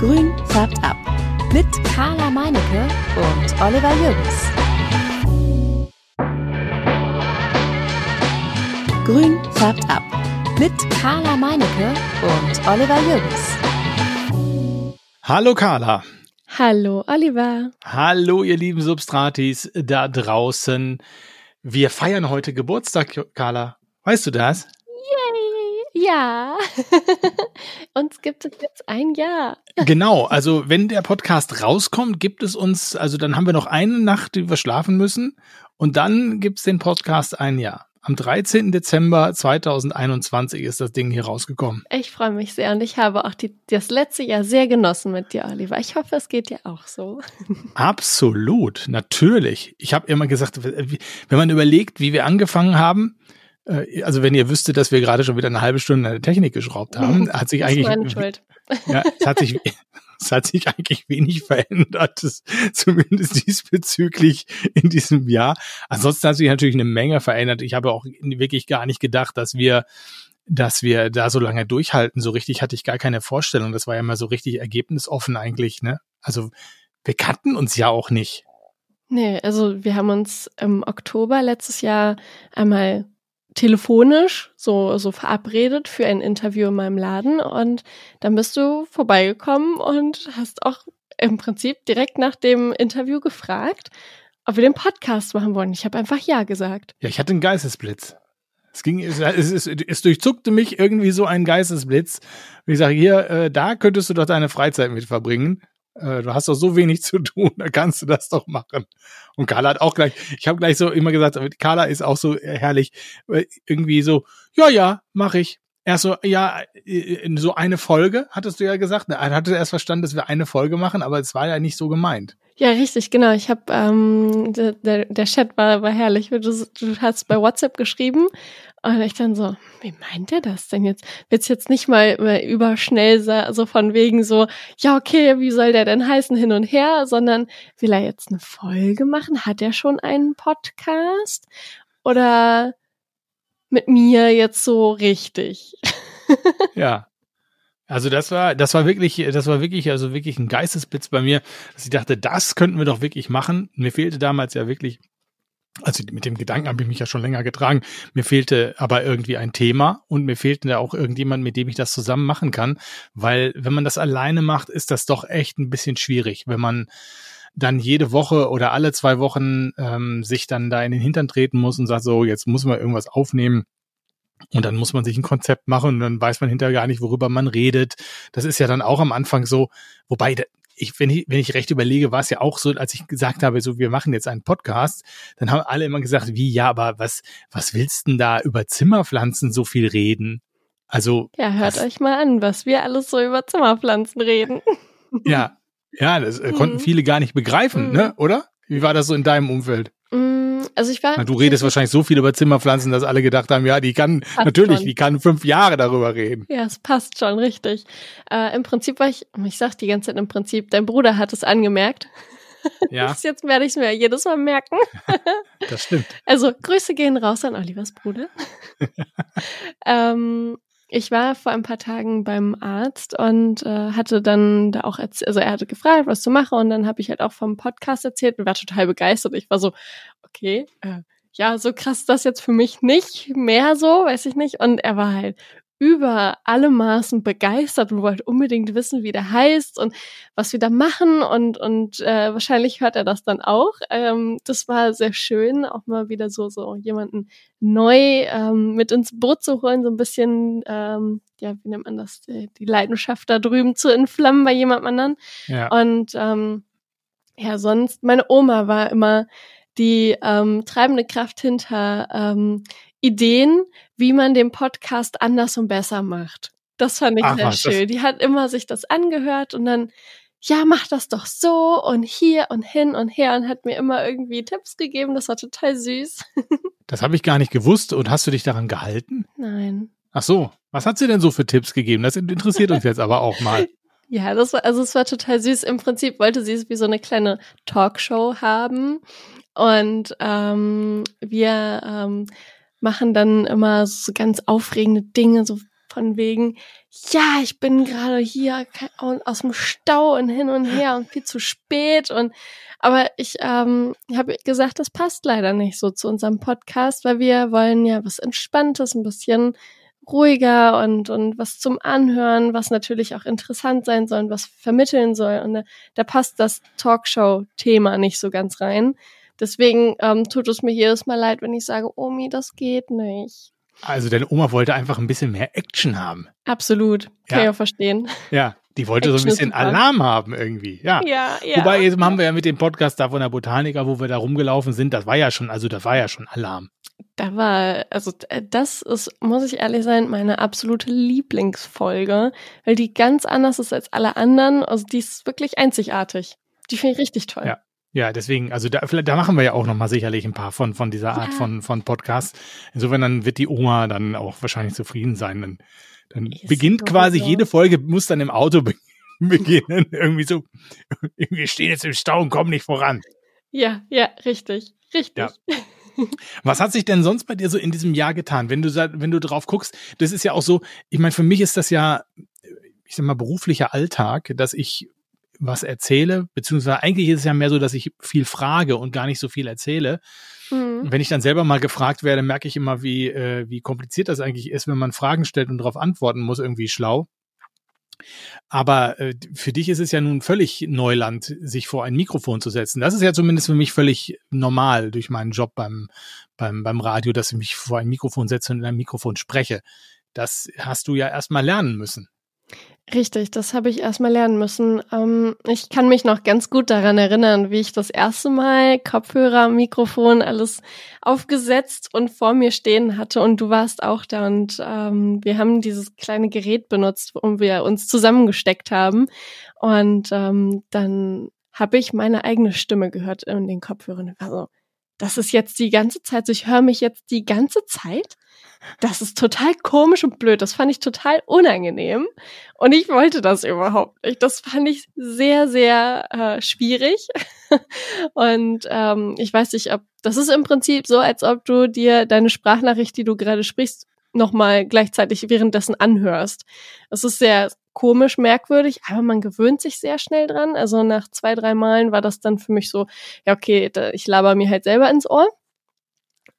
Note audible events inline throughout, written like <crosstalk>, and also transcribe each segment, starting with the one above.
Grün färbt ab. Mit Carla Meinecke und Oliver Jürgens. Grün färbt ab. Mit Carla Meinecke und Oliver Jürgens. Hallo Carla. Hallo Oliver. Hallo ihr lieben Substratis da draußen. Wir feiern heute Geburtstag, Carla. Weißt du das? Ja. <laughs> uns gibt es jetzt ein Jahr. genau, also wenn der Podcast rauskommt, gibt es uns, also dann haben wir noch eine Nacht, die wir schlafen müssen und dann gibt es den Podcast ein Jahr. Am 13. Dezember 2021 ist das Ding hier rausgekommen. Ich freue mich sehr und ich habe auch die, das letzte Jahr sehr genossen mit dir, Oliver. Ich hoffe, es geht dir auch so. <laughs> Absolut, natürlich. Ich habe immer gesagt, wenn man überlegt, wie wir angefangen haben, also wenn ihr wüsstet, dass wir gerade schon wieder eine halbe Stunde an der Technik geschraubt haben, <laughs> hat sich eigentlich. Ja, es hat sich, <laughs> es hat sich eigentlich wenig verändert, zumindest diesbezüglich in diesem Jahr. Ansonsten hat sich natürlich eine Menge verändert. Ich habe auch wirklich gar nicht gedacht, dass wir dass wir da so lange durchhalten. So richtig hatte ich gar keine Vorstellung. Das war ja mal so richtig ergebnisoffen eigentlich, ne? Also wir kannten uns ja auch nicht. Nee, also wir haben uns im Oktober letztes Jahr einmal telefonisch so, so verabredet für ein Interview in meinem Laden und dann bist du vorbeigekommen und hast auch im Prinzip direkt nach dem Interview gefragt, ob wir den Podcast machen wollen. Ich habe einfach Ja gesagt. Ja, ich hatte einen Geistesblitz. Es ging, es, es, es, durchzuckte mich irgendwie so ein Geistesblitz. Und ich sage, hier, äh, da könntest du doch deine Freizeit mit verbringen. Äh, du hast doch so wenig zu tun, <laughs> da kannst du das doch machen. Und Carla hat auch gleich, ich habe gleich so immer gesagt, Carla ist auch so herrlich, äh, irgendwie so, ja, ja, mach ich. Erst so, ja, in so eine Folge, hattest du ja gesagt. Er hatte erst verstanden, dass wir eine Folge machen, aber es war ja nicht so gemeint. Ja, richtig, genau. Ich habe, ähm, der, der Chat war, war herrlich. Du, du hast bei WhatsApp geschrieben und ich dann so, wie meint er das denn jetzt? Wird's jetzt nicht mal überschnell so von wegen so, ja, okay, wie soll der denn heißen hin und her, sondern will er jetzt eine Folge machen? Hat er schon einen Podcast? Oder mit mir jetzt so richtig? ja. Also das war, das war wirklich, das war wirklich, also wirklich ein Geistesblitz bei mir, dass ich dachte, das könnten wir doch wirklich machen. Mir fehlte damals ja wirklich, also mit dem Gedanken habe ich mich ja schon länger getragen. Mir fehlte aber irgendwie ein Thema und mir fehlte da auch irgendjemand, mit dem ich das zusammen machen kann, weil wenn man das alleine macht, ist das doch echt ein bisschen schwierig, wenn man dann jede Woche oder alle zwei Wochen ähm, sich dann da in den Hintern treten muss und sagt so, jetzt muss man irgendwas aufnehmen und dann muss man sich ein Konzept machen und dann weiß man hinterher gar nicht, worüber man redet. Das ist ja dann auch am Anfang so, wobei ich, wenn ich, wenn ich recht überlege, war es ja auch so, als ich gesagt habe, so, wir machen jetzt einen Podcast, dann haben alle immer gesagt, wie, ja, aber was, was willst denn da über Zimmerpflanzen so viel reden? Also. Ja, hört was, euch mal an, was wir alles so über Zimmerpflanzen reden. Ja, ja, das äh, konnten mhm. viele gar nicht begreifen, mhm. ne, oder? Wie war das so in deinem Umfeld? Mm, also ich war. Na, du redest wahrscheinlich so viel über Zimmerpflanzen, dass alle gedacht haben, ja, die kann natürlich, schon. die kann fünf Jahre darüber reden. Ja, es passt schon richtig. Äh, Im Prinzip war ich, ich sag die ganze Zeit im Prinzip, dein Bruder hat es angemerkt. <laughs> Ja. Jetzt werde ich es mir jedes Mal merken. <laughs> das stimmt. Also Grüße gehen raus an Olivers Bruder. <laughs> ähm, ich war vor ein paar Tagen beim Arzt und äh, hatte dann da auch, also er hatte gefragt, was zu machen und dann habe ich halt auch vom Podcast erzählt und war total begeistert. Ich war so, okay, äh, ja, so krass das jetzt für mich nicht mehr so, weiß ich nicht. Und er war halt über alle Maßen begeistert und wollte unbedingt wissen, wie der heißt und was wir da machen und und äh, wahrscheinlich hört er das dann auch. Ähm, das war sehr schön, auch mal wieder so so jemanden neu ähm, mit ins Boot zu holen, so ein bisschen ähm, ja wie nennt man das die, die Leidenschaft da drüben zu entflammen bei jemand anderen. Ja. Und ähm, ja sonst meine Oma war immer die ähm, treibende Kraft hinter ähm, Ideen, wie man den Podcast anders und besser macht. Das fand ich Ach, sehr schön. Die hat immer sich das angehört und dann, ja, mach das doch so und hier und hin und her und hat mir immer irgendwie Tipps gegeben. Das war total süß. <laughs> das habe ich gar nicht gewusst. Und hast du dich daran gehalten? Nein. Ach so. Was hat sie denn so für Tipps gegeben? Das interessiert uns jetzt aber auch mal. <laughs> Ja, das war, also es war total süß. Im Prinzip wollte sie es wie so eine kleine Talkshow haben. Und ähm, wir ähm, machen dann immer so ganz aufregende Dinge, so von wegen, ja, ich bin gerade hier aus dem Stau und hin und her und viel zu spät und aber ich ähm, habe gesagt, das passt leider nicht so zu unserem Podcast, weil wir wollen ja was Entspanntes, ein bisschen ruhiger und, und was zum Anhören, was natürlich auch interessant sein soll und was vermitteln soll. Und da, da passt das Talkshow-Thema nicht so ganz rein. Deswegen ähm, tut es mir jedes Mal leid, wenn ich sage, Omi, das geht nicht. Also deine Oma wollte einfach ein bisschen mehr Action haben. Absolut. Kann ja. ich auch verstehen. Ja, die wollte Action so ein bisschen Alarm haben irgendwie. Ja. ja, ja. Wobei, jetzt haben wir ja mit dem Podcast da von der Botaniker, wo wir da rumgelaufen sind, das war ja schon, also das war ja schon Alarm. Da war, also das ist, muss ich ehrlich sein, meine absolute Lieblingsfolge, weil die ganz anders ist als alle anderen. Also die ist wirklich einzigartig. Die finde ich richtig toll. Ja. Ja, deswegen, also da, da machen wir ja auch nochmal sicherlich ein paar von, von dieser Art ja. von, von Podcast. Insofern dann wird die Oma dann auch wahrscheinlich zufrieden sein. Dann, dann beginnt quasi so. jede Folge, muss dann im Auto be <laughs> beginnen. irgendwie so, wir stehen jetzt im Stau und kommen nicht voran. Ja, ja, richtig, richtig. Ja. <laughs> Was hat sich denn sonst bei dir so in diesem Jahr getan, wenn du wenn du drauf guckst? Das ist ja auch so. Ich meine, für mich ist das ja, ich sag mal, beruflicher Alltag, dass ich was erzähle, beziehungsweise eigentlich ist es ja mehr so, dass ich viel frage und gar nicht so viel erzähle. Mhm. Wenn ich dann selber mal gefragt werde, merke ich immer, wie, äh, wie kompliziert das eigentlich ist, wenn man Fragen stellt und darauf antworten muss, irgendwie schlau. Aber äh, für dich ist es ja nun völlig Neuland, sich vor ein Mikrofon zu setzen. Das ist ja zumindest für mich völlig normal durch meinen Job beim, beim, beim Radio, dass ich mich vor ein Mikrofon setze und in einem Mikrofon spreche. Das hast du ja erstmal lernen müssen. Richtig, das habe ich erstmal lernen müssen. Ähm, ich kann mich noch ganz gut daran erinnern, wie ich das erste Mal Kopfhörer, Mikrofon, alles aufgesetzt und vor mir stehen hatte und du warst auch da und ähm, wir haben dieses kleine Gerät benutzt, um wir uns zusammengesteckt haben und ähm, dann habe ich meine eigene Stimme gehört in den Kopfhörern. Also, das ist jetzt die ganze Zeit, so ich höre mich jetzt die ganze Zeit das ist total komisch und blöd. Das fand ich total unangenehm. Und ich wollte das überhaupt nicht. Das fand ich sehr, sehr äh, schwierig. <laughs> und ähm, ich weiß nicht, ob das ist im Prinzip so, als ob du dir deine Sprachnachricht, die du gerade sprichst, nochmal gleichzeitig währenddessen anhörst. Das ist sehr komisch, merkwürdig, aber man gewöhnt sich sehr schnell dran. Also nach zwei, drei Malen war das dann für mich so, ja, okay, ich laber mir halt selber ins Ohr.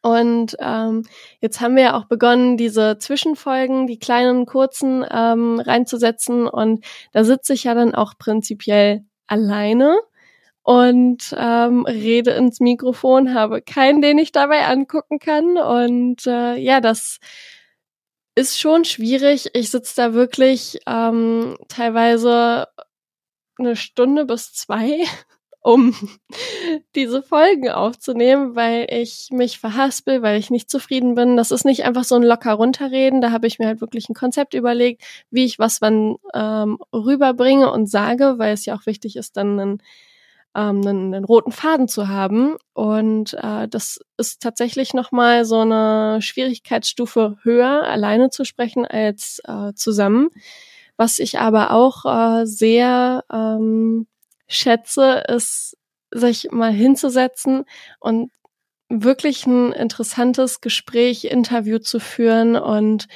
Und ähm, jetzt haben wir ja auch begonnen, diese Zwischenfolgen, die kleinen, kurzen ähm, reinzusetzen. Und da sitze ich ja dann auch prinzipiell alleine und ähm, rede ins Mikrofon, habe keinen, den ich dabei angucken kann. Und äh, ja, das ist schon schwierig. Ich sitze da wirklich ähm, teilweise eine Stunde bis zwei um <laughs> diese Folgen aufzunehmen, weil ich mich verhaspel, weil ich nicht zufrieden bin. Das ist nicht einfach so ein locker runterreden. Da habe ich mir halt wirklich ein Konzept überlegt, wie ich was wann ähm, rüberbringe und sage, weil es ja auch wichtig ist, dann einen, ähm, einen, einen roten Faden zu haben. Und äh, das ist tatsächlich nochmal so eine Schwierigkeitsstufe höher, alleine zu sprechen als äh, zusammen. Was ich aber auch äh, sehr ähm, schätze, ist, sich mal hinzusetzen und wirklich ein interessantes Gespräch, Interview zu führen und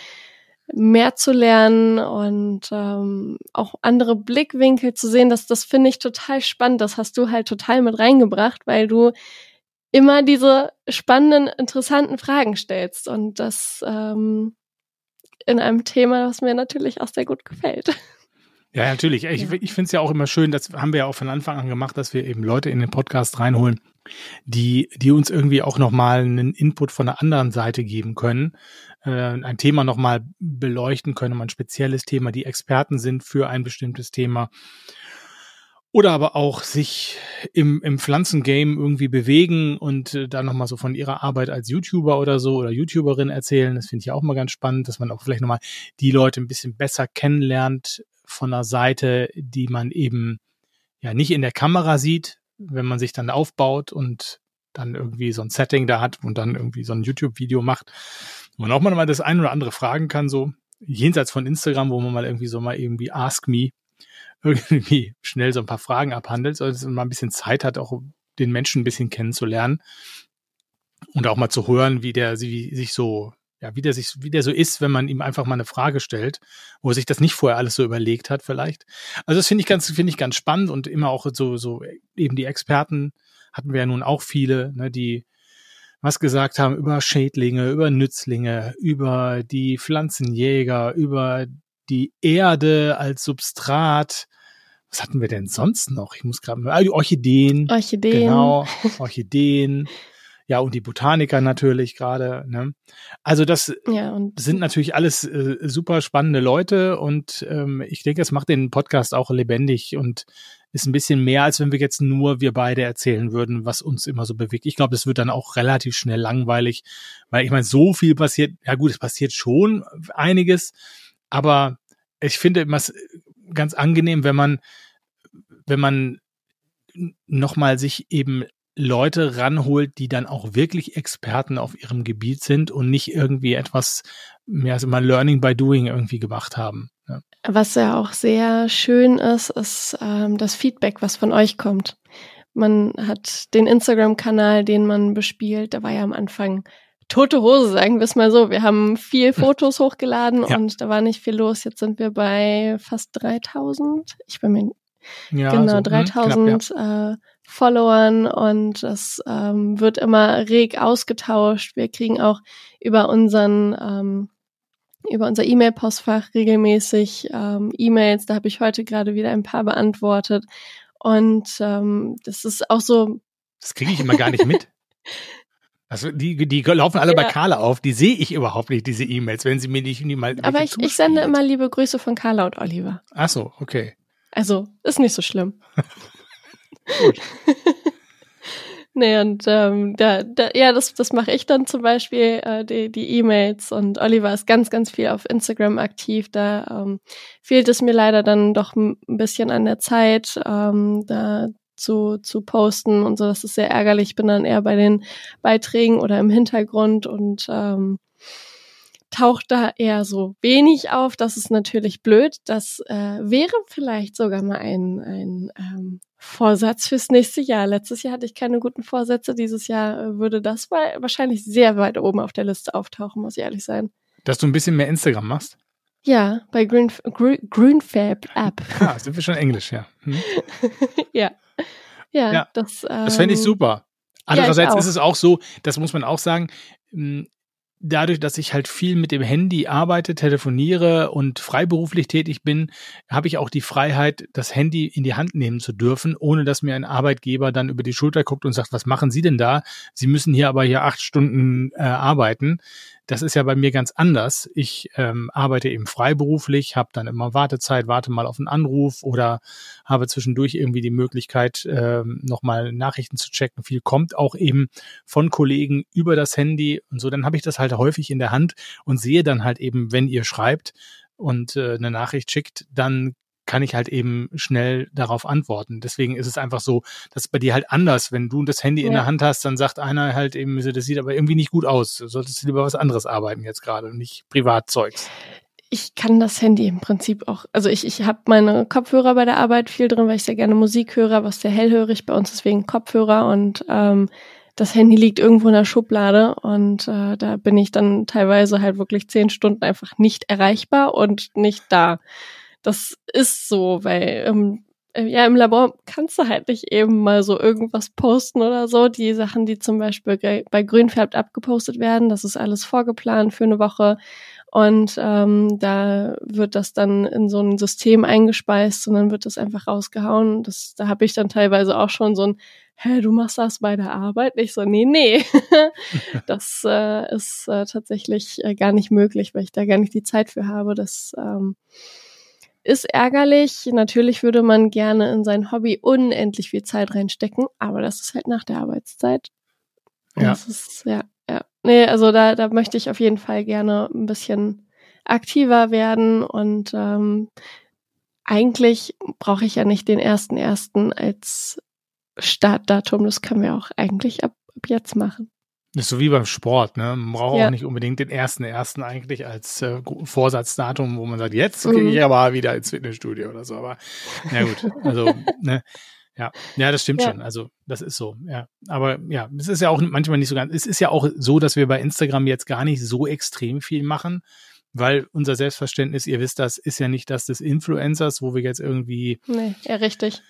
mehr zu lernen und ähm, auch andere Blickwinkel zu sehen, das, das finde ich total spannend. Das hast du halt total mit reingebracht, weil du immer diese spannenden, interessanten Fragen stellst und das ähm, in einem Thema, was mir natürlich auch sehr gut gefällt. <laughs> Ja, natürlich. Ich, ja. ich finde es ja auch immer schön, das haben wir ja auch von Anfang an gemacht, dass wir eben Leute in den Podcast reinholen, die, die uns irgendwie auch nochmal einen Input von der anderen Seite geben können, äh, ein Thema nochmal beleuchten können, ein spezielles Thema, die Experten sind für ein bestimmtes Thema. Oder aber auch sich im, im Pflanzengame irgendwie bewegen und äh, dann nochmal so von ihrer Arbeit als YouTuber oder so oder YouTuberin erzählen. Das finde ich auch mal ganz spannend, dass man auch vielleicht nochmal die Leute ein bisschen besser kennenlernt, von einer Seite, die man eben ja nicht in der Kamera sieht, wenn man sich dann aufbaut und dann irgendwie so ein Setting da hat und dann irgendwie so ein YouTube-Video macht, wo man auch mal das ein oder andere fragen kann, so jenseits von Instagram, wo man mal irgendwie so mal irgendwie Ask Me irgendwie schnell so ein paar Fragen abhandelt, so dass man mal ein bisschen Zeit hat, auch den Menschen ein bisschen kennenzulernen und auch mal zu hören, wie der wie sich so ja, wie der sich, wie der so ist, wenn man ihm einfach mal eine Frage stellt, wo er sich das nicht vorher alles so überlegt hat, vielleicht. Also das finde ich ganz, finde ich ganz spannend und immer auch so, so eben die Experten hatten wir ja nun auch viele, ne, die was gesagt haben über Schädlinge, über Nützlinge, über die Pflanzenjäger, über die Erde als Substrat. Was hatten wir denn sonst noch? Ich muss gerade mal, ah, die Orchideen. Orchideen. Genau, <laughs> Orchideen. Ja, und die Botaniker natürlich gerade. Ne? Also das Ja, sind natürlich alles äh, super spannende Leute und ähm, ich denke, es macht den Podcast auch lebendig und ist ein bisschen mehr, als wenn wir jetzt nur wir beide erzählen würden, was uns immer so bewegt. Ich glaube, das wird dann auch relativ schnell langweilig, weil ich meine, so viel passiert, ja gut, es passiert schon einiges, aber ich finde immer es ganz angenehm, wenn man, wenn man nochmal sich eben Leute ranholt, die dann auch wirklich Experten auf ihrem Gebiet sind und nicht irgendwie etwas mehr als immer Learning by Doing irgendwie gemacht haben. Ja. Was ja auch sehr schön ist, ist ähm, das Feedback, was von euch kommt. Man hat den Instagram-Kanal, den man bespielt, da war ja am Anfang tote Hose, sagen wir es mal so. Wir haben viel <laughs> Fotos hochgeladen Ja. und da war nicht viel los. Jetzt sind wir bei fast 3000. Ich bin mir Ja, genau, so, hm, 3000 äh, Followern und es ähm, wird immer reg ausgetauscht. Wir kriegen auch über unseren ähm, über unser E-Mail-Postfach regelmäßig ähm, E-Mails. Da habe ich heute gerade wieder ein paar beantwortet. Und ähm, das ist auch so, Das kriege ich immer gar nicht mit. <laughs> Also die, die laufen alle bei Ja. Carla auf. Die sehe ich überhaupt nicht, diese E-Mails, wenn sie mir nicht mal. aber ich, ich sende immer liebe Grüße von Carla und Oliver. Ach so, okay. Also ist nicht so schlimm. <laughs> Gut. <laughs> Nee, und ähm, da, da, ja, das, das mache ich dann zum Beispiel, äh, die die E-Mails und Oliver ist ganz, ganz viel auf Instagram aktiv. Da ähm, fehlt es mir leider dann doch ein bisschen an der Zeit, ähm, da zu, zu posten und so. Das ist sehr ärgerlich. Ich bin dann eher bei den Beiträgen oder im Hintergrund und ähm, taucht da eher so wenig auf. Das ist natürlich blöd. Das äh, wäre vielleicht sogar mal ein, ein ähm, Vorsatz fürs nächste Jahr. Letztes Jahr hatte ich keine guten Vorsätze. Dieses Jahr äh, würde das wa- wahrscheinlich sehr weit oben auf der Liste auftauchen, muss ich ehrlich sein. Dass du ein bisschen mehr Instagram machst. Ja, bei Green, Green, Greenfab App. <laughs> Ah, sind wir schon Englisch, ja. Hm. <laughs> ja. ja. Ja, das, Das fände ich ähm, super. Andererseits auch. ist es auch so, das muss man auch sagen, mh, dadurch, dass ich halt viel mit dem Handy arbeite, telefoniere und freiberuflich tätig bin, habe ich auch die Freiheit, das Handy in die Hand nehmen zu dürfen, ohne dass mir ein Arbeitgeber dann über die Schulter guckt und sagt, was machen Sie denn da? Sie müssen hier aber hier acht Stunden äh, arbeiten. Das ist ja bei mir ganz anders. Ich ähm, arbeite eben freiberuflich, habe dann immer Wartezeit, warte mal auf einen Anruf oder habe zwischendurch irgendwie die Möglichkeit, ähm, nochmal Nachrichten zu checken. Viel kommt auch eben von Kollegen über das Handy und so. Dann habe ich das halt häufig in der Hand und sehe dann halt eben, wenn ihr schreibt und äh, eine Nachricht schickt, dann kann ich halt eben schnell darauf antworten. Deswegen ist es einfach so, das ist bei dir halt anders. Wenn du das Handy in Ja. der Hand hast, dann sagt einer halt eben, das sieht aber irgendwie nicht gut aus. Du solltest lieber was anderes arbeiten jetzt gerade und nicht Privatzeugs. ich kann das Handy im Prinzip auch, also ich, ich habe meine Kopfhörer bei der Arbeit viel drin, weil ich sehr gerne Musik höre, was sehr hellhörig bei uns ist wegen Kopfhörer und ähm, das Handy liegt irgendwo in der Schublade und äh, da bin ich dann teilweise halt wirklich zehn Stunden einfach nicht erreichbar und nicht da. Das ist so, weil ähm, äh, ja, im Labor kannst du halt nicht eben mal so irgendwas posten oder so. Die Sachen, die zum Beispiel bei Grünfärbt abgepostet werden, das ist alles vorgeplant für eine Woche. Und ähm, da wird das dann in so ein System eingespeist und dann wird das einfach rausgehauen. Das, da habe ich dann teilweise auch schon so ein, hä, du machst das bei der Arbeit? Ich so, nee, nee. <laughs> das äh, ist äh, tatsächlich äh, gar nicht möglich, weil ich da gar nicht die Zeit für habe. Das ähm, ist ärgerlich. Natürlich würde man gerne in sein Hobby unendlich viel Zeit reinstecken, aber das ist halt nach der Arbeitszeit. Ja. Das ist, ja, ja. Nee, also da, da möchte ich auf jeden Fall gerne ein bisschen aktiver werden und ähm, eigentlich brauche ich ja nicht den ersten ersten als Startdatum. Das können wir auch eigentlich ab, ab jetzt machen. Ist so wie beim Sport, ne? Man braucht Ja. auch nicht unbedingt den ersten ersten eigentlich als äh, Vorsatzdatum, wo man sagt, jetzt Mhm. gehe ich aber wieder ins Fitnessstudio oder so. Aber na gut, also ne, Ja, ja, das stimmt Ja. schon. Also das ist so. Ja, aber ja, es ist ja auch manchmal nicht so ganz. Es ist ja auch so, dass wir bei Instagram jetzt gar nicht so extrem viel machen, weil unser Selbstverständnis, ihr wisst, das ist ja nicht das des Influencers, wo wir jetzt irgendwie Nee, ja, richtig.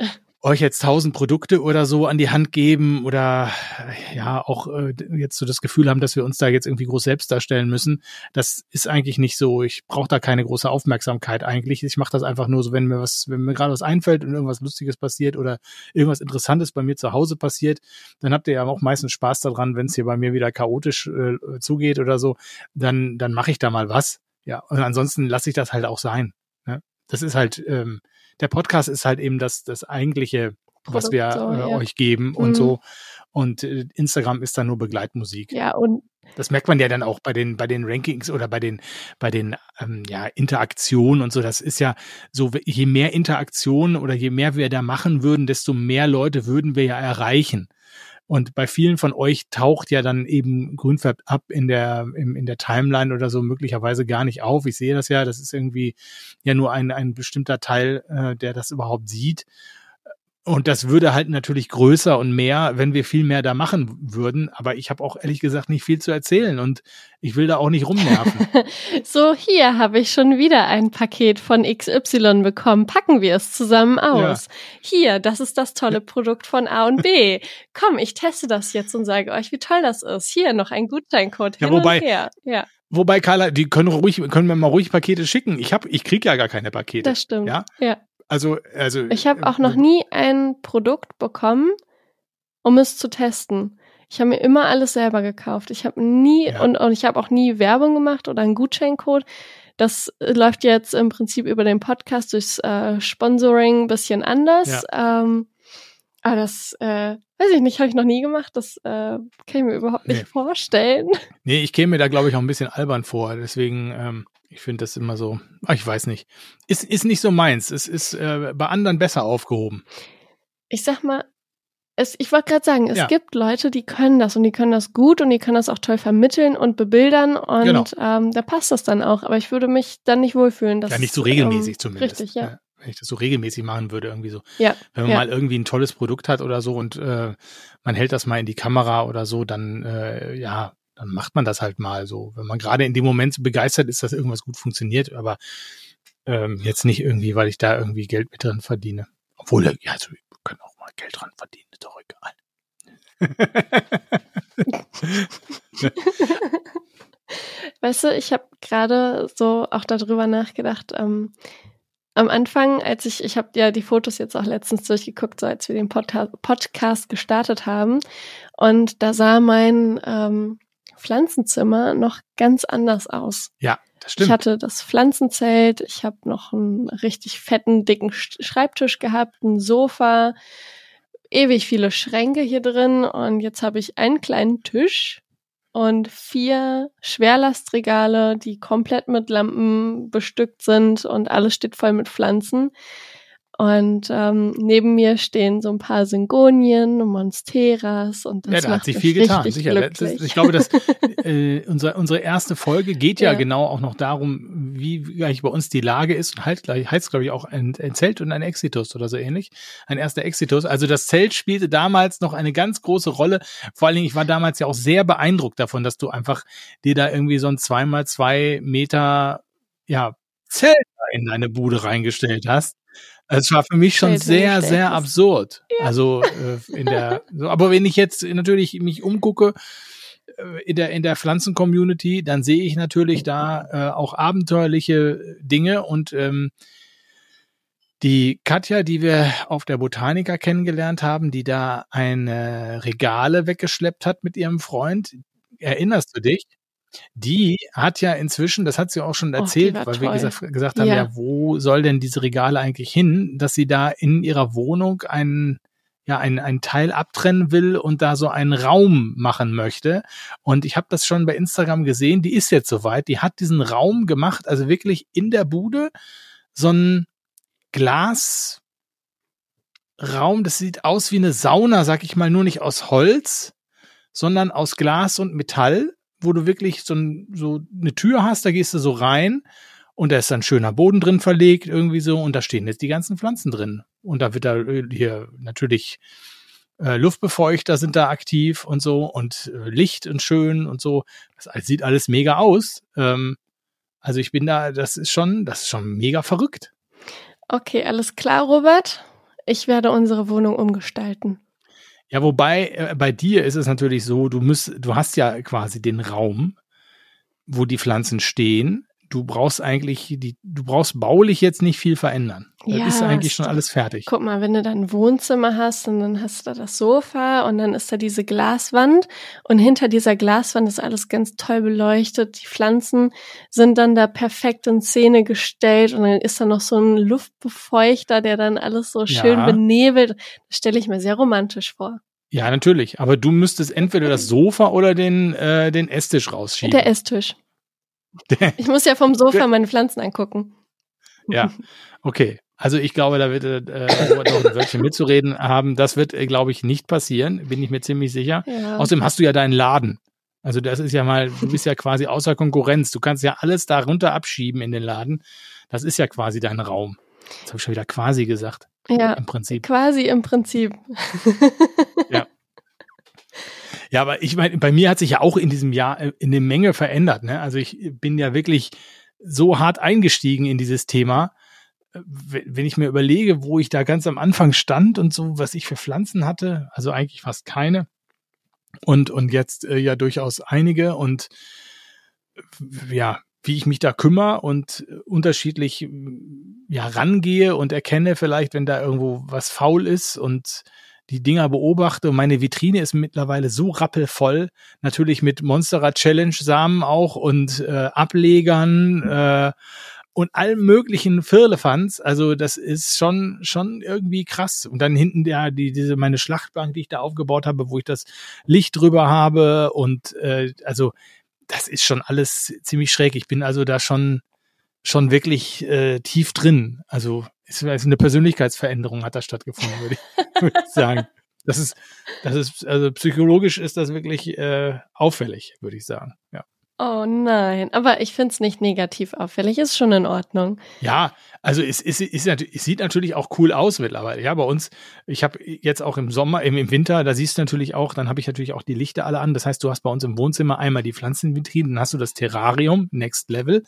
Euch jetzt tausend Produkte oder so an die Hand geben oder äh, ja auch äh, jetzt so das Gefühl haben, dass wir uns da jetzt irgendwie groß selbst darstellen müssen. Das ist eigentlich nicht so. Ich brauche da keine große Aufmerksamkeit eigentlich. Ich mache das einfach nur so, wenn mir was, wenn mir gerade was einfällt und irgendwas Lustiges passiert oder irgendwas Interessantes bei mir zu Hause passiert, dann habt ihr ja auch meistens Spaß daran, wenn es hier bei mir wieder chaotisch äh, zugeht oder so, dann dann mache ich da mal was. Ja, und ansonsten lasse ich das halt auch sein. Ne? Das ist halt ähm, der Podcast ist halt eben das, das eigentliche, was wir äh, ja. euch geben und Mhm. so. Und äh, Instagram ist dann nur Begleitmusik. Ja, und Das merkt man ja dann auch bei den, bei den Rankings oder bei den, bei den ähm, ja, Interaktionen und so. Das ist ja so, je mehr Interaktionen oder je mehr wir da machen würden, desto mehr Leute würden wir ja erreichen. Und bei vielen von euch taucht ja dann eben Grünfärb ab in der, im, in der Timeline oder so möglicherweise gar nicht auf. Ich sehe das ja, das ist irgendwie ja nur ein, ein bestimmter Teil, äh, der das überhaupt sieht. Und das würde halt natürlich größer und mehr, wenn wir viel mehr da machen würden. Aber ich habe auch ehrlich gesagt nicht viel zu erzählen und ich will da auch nicht rumnerven. <laughs> so, hier habe ich schon wieder ein Paket von XY bekommen. Packen wir es zusammen aus. Hier, das ist das tolle Produkt von A und B. <laughs> Komm, ich teste das jetzt und sage euch, wie toll das ist. Hier noch ein Gutscheincode Ja, wobei-. Ja, Wobei, Carla, die können ruhig, können mir mal ruhig Pakete schicken. Ich hab, ich krieg ja gar keine Pakete. das stimmt. Ja? ja. Also, also. Ich habe auch äh, noch nie ein Produkt bekommen, um es zu testen. Ich habe mir immer alles selber gekauft. Ich habe nie Ja. und, und ich habe auch nie Werbung gemacht oder einen Gutscheincode. Das äh, läuft jetzt im Prinzip über den Podcast durchs äh, Sponsoring ein bisschen anders. Ähm, aber das äh, weiß ich nicht, habe ich noch nie gemacht. Das äh, kann ich mir überhaupt nicht Nee. vorstellen. Nee, ich käme mir da, glaube ich, auch ein bisschen albern vor. Deswegen, ähm, ich finde das immer so, ach, ich weiß nicht. Ist, ist nicht so meins. Es ist äh, bei anderen besser aufgehoben. Ich sag mal, es, ich wollte gerade sagen, es Ja. gibt Leute, die können das und die können das gut und die können das auch toll vermitteln und bebildern und Genau. ähm, da passt das dann auch. Aber ich würde mich dann nicht wohlfühlen. Dass, ja, nicht so regelmäßig ähm, zumindest. Richtig, ja. Äh, Wenn ich das so regelmäßig machen würde, irgendwie so. Ja, Wenn man ja. mal irgendwie ein tolles Produkt hat oder so und äh, man hält das mal in die Kamera oder so, dann äh, ja, dann macht man das halt mal so. Wenn man gerade in dem Moment so begeistert ist, dass irgendwas gut funktioniert, aber ähm, jetzt nicht irgendwie, weil ich da irgendwie Geld mit drin verdiene. Obwohl, ja, also, wir können auch mal Geld dran verdienen, ist doch egal. <laughs> Weißt du, ich habe gerade so auch darüber nachgedacht. Ähm, am Anfang, als ich, ich habe ja die Fotos jetzt auch letztens durchgeguckt, so als wir den Podca Podcast gestartet haben. Und da sah mein ähm, Pflanzenzimmer noch ganz anders aus. ja, das Ich stimmt. hatte das Pflanzenzelt, ich habe noch einen richtig fetten, dicken Sch- Schreibtisch gehabt, ein Sofa, ewig viele Schränke hier drin und jetzt habe ich einen kleinen Tisch und vier Schwerlastregale, die komplett mit Lampen bestückt sind und alles steht voll mit Pflanzen. Und ähm, neben mir stehen so ein paar Syngonien, Monsteras und das ja, da macht hat sich viel getan, sicher. Glücklich. ich glaube, dass <laughs> äh, unsere, unsere erste Folge geht ja, Ja. genau auch noch darum, wie, eigentlich bei uns die Lage ist und halt gleich heißt, glaube ich, auch ein, ein Zelt und ein Exitus oder so ähnlich. Ein erster Exitus. Also das Zelt spielte damals noch eine ganz große Rolle. Vor allen Dingen, ich war damals ja auch sehr beeindruckt davon, dass du einfach dir da irgendwie so ein zweimal zwei Meter ja, Zelt in deine Bude reingestellt hast. Es war für mich schon sehr, sehr absurd. Also äh, in der, <laughs> so, aber wenn ich jetzt natürlich mich umgucke äh, in der in der Pflanzen-Community, dann sehe ich natürlich da äh, auch abenteuerliche Dinge und ähm, die Katja, die wir auf der Botanica kennengelernt haben, die da eine Regale weggeschleppt hat mit ihrem Freund, erinnerst du dich? Die hat ja inzwischen, das hat sie auch schon Oh, erzählt, war weil wir gesagt, gesagt haben, Ja. ja, wo soll denn diese Regale eigentlich hin, dass sie da in ihrer Wohnung einen ja, ein, ein Teil abtrennen will und da so einen Raum machen möchte. Und ich habe das schon bei Instagram gesehen, die ist jetzt soweit, die hat diesen Raum gemacht, also wirklich in der Bude, so ein Glasraum, das sieht aus wie eine Sauna, sag ich mal, nur nicht aus Holz, sondern aus Glas und Metall, wo du wirklich so, ein, so eine Tür hast, da gehst du so rein und da ist dann schöner Boden drin verlegt, irgendwie so, und da stehen jetzt die ganzen Pflanzen drin. und da wird da hier natürlich äh, Luftbefeuchter sind da aktiv und so und äh, Licht und schön und so. Das sieht alles mega aus. Ähm, also ich bin da, das ist schon, das ist schon mega verrückt. Okay, alles klar, Robert. Ich werde unsere Wohnung umgestalten. Ja, wobei äh, bei dir ist es natürlich so, du musst, du hast ja quasi den Raum, wo die Pflanzen stehen du brauchst eigentlich die, du brauchst baulich jetzt nicht viel verändern. Das ja, ist eigentlich schon alles fertig. Guck mal, wenn du dann ein Wohnzimmer hast und dann hast du da das Sofa und dann ist da diese Glaswand und hinter dieser Glaswand ist alles ganz toll beleuchtet. Die Pflanzen sind dann da perfekt in Szene gestellt und dann ist da noch so ein Luftbefeuchter, der dann alles so schön ja. benebelt. Das stelle ich mir sehr romantisch vor. Ja, natürlich. Aber du müsstest entweder das Sofa oder den, äh, den Esstisch rausschieben. Der Esstisch. <laughs> Ich muss ja vom Sofa meine Pflanzen angucken. Ja, okay. Also ich glaube, da wird äh, noch ein Wörtchen mitzureden haben. Das wird, äh, glaube ich, nicht passieren, bin ich mir ziemlich sicher. Ja. Außerdem hast du ja deinen Laden. Also das ist ja mal, du bist ja quasi außer Konkurrenz. Du kannst ja alles darunter abschieben in den Laden. Das ist ja quasi dein Raum. Jetzt habe ich schon wieder quasi gesagt. Ja, im Prinzip. Quasi im Prinzip. ja. <laughs> Ja, aber ich meine, bei mir hat sich ja auch in diesem Jahr äh, eine Menge verändert. Ne? Also ich bin ja wirklich so hart eingestiegen in dieses Thema. Äh, wenn ich mir überlege, wo ich da ganz am Anfang stand und so, was ich für Pflanzen hatte, also eigentlich fast keine. Und, und jetzt äh, ja durchaus einige und ja, wie ich mich da kümmere und unterschiedlich ja rangehe und erkenne vielleicht, wenn da irgendwo was faul ist und die Dinger beobachte und meine Vitrine ist mittlerweile so rappelvoll, natürlich mit Monsterer Challenge Samen auch und äh, Ablegern äh, und allen möglichen Firlefanz. Also das ist schon schon irgendwie krass. Und dann hinten der die diese meine Schlachtbank, die ich da aufgebaut habe, wo ich das Licht drüber habe und äh, also das ist schon alles ziemlich schräg. Ich bin also da schon schon wirklich äh, tief drin. Also ist eine Persönlichkeitsveränderung hat da stattgefunden, würde ich, <laughs> würd ich sagen. Das ist, das ist, also psychologisch ist das wirklich äh, auffällig, würde ich sagen. Ja. Oh nein, aber ich finde es nicht negativ auffällig, ist schon in Ordnung. Ja, also es, es, es, es sieht natürlich auch cool aus mittlerweile. Ja, bei uns, ich habe jetzt auch im Sommer, im, im Winter, da siehst du natürlich auch, dann habe ich natürlich auch die Lichter alle an. Das heißt, du hast bei uns im Wohnzimmer einmal die Pflanzenvitrine, dann hast du das Terrarium, Next Level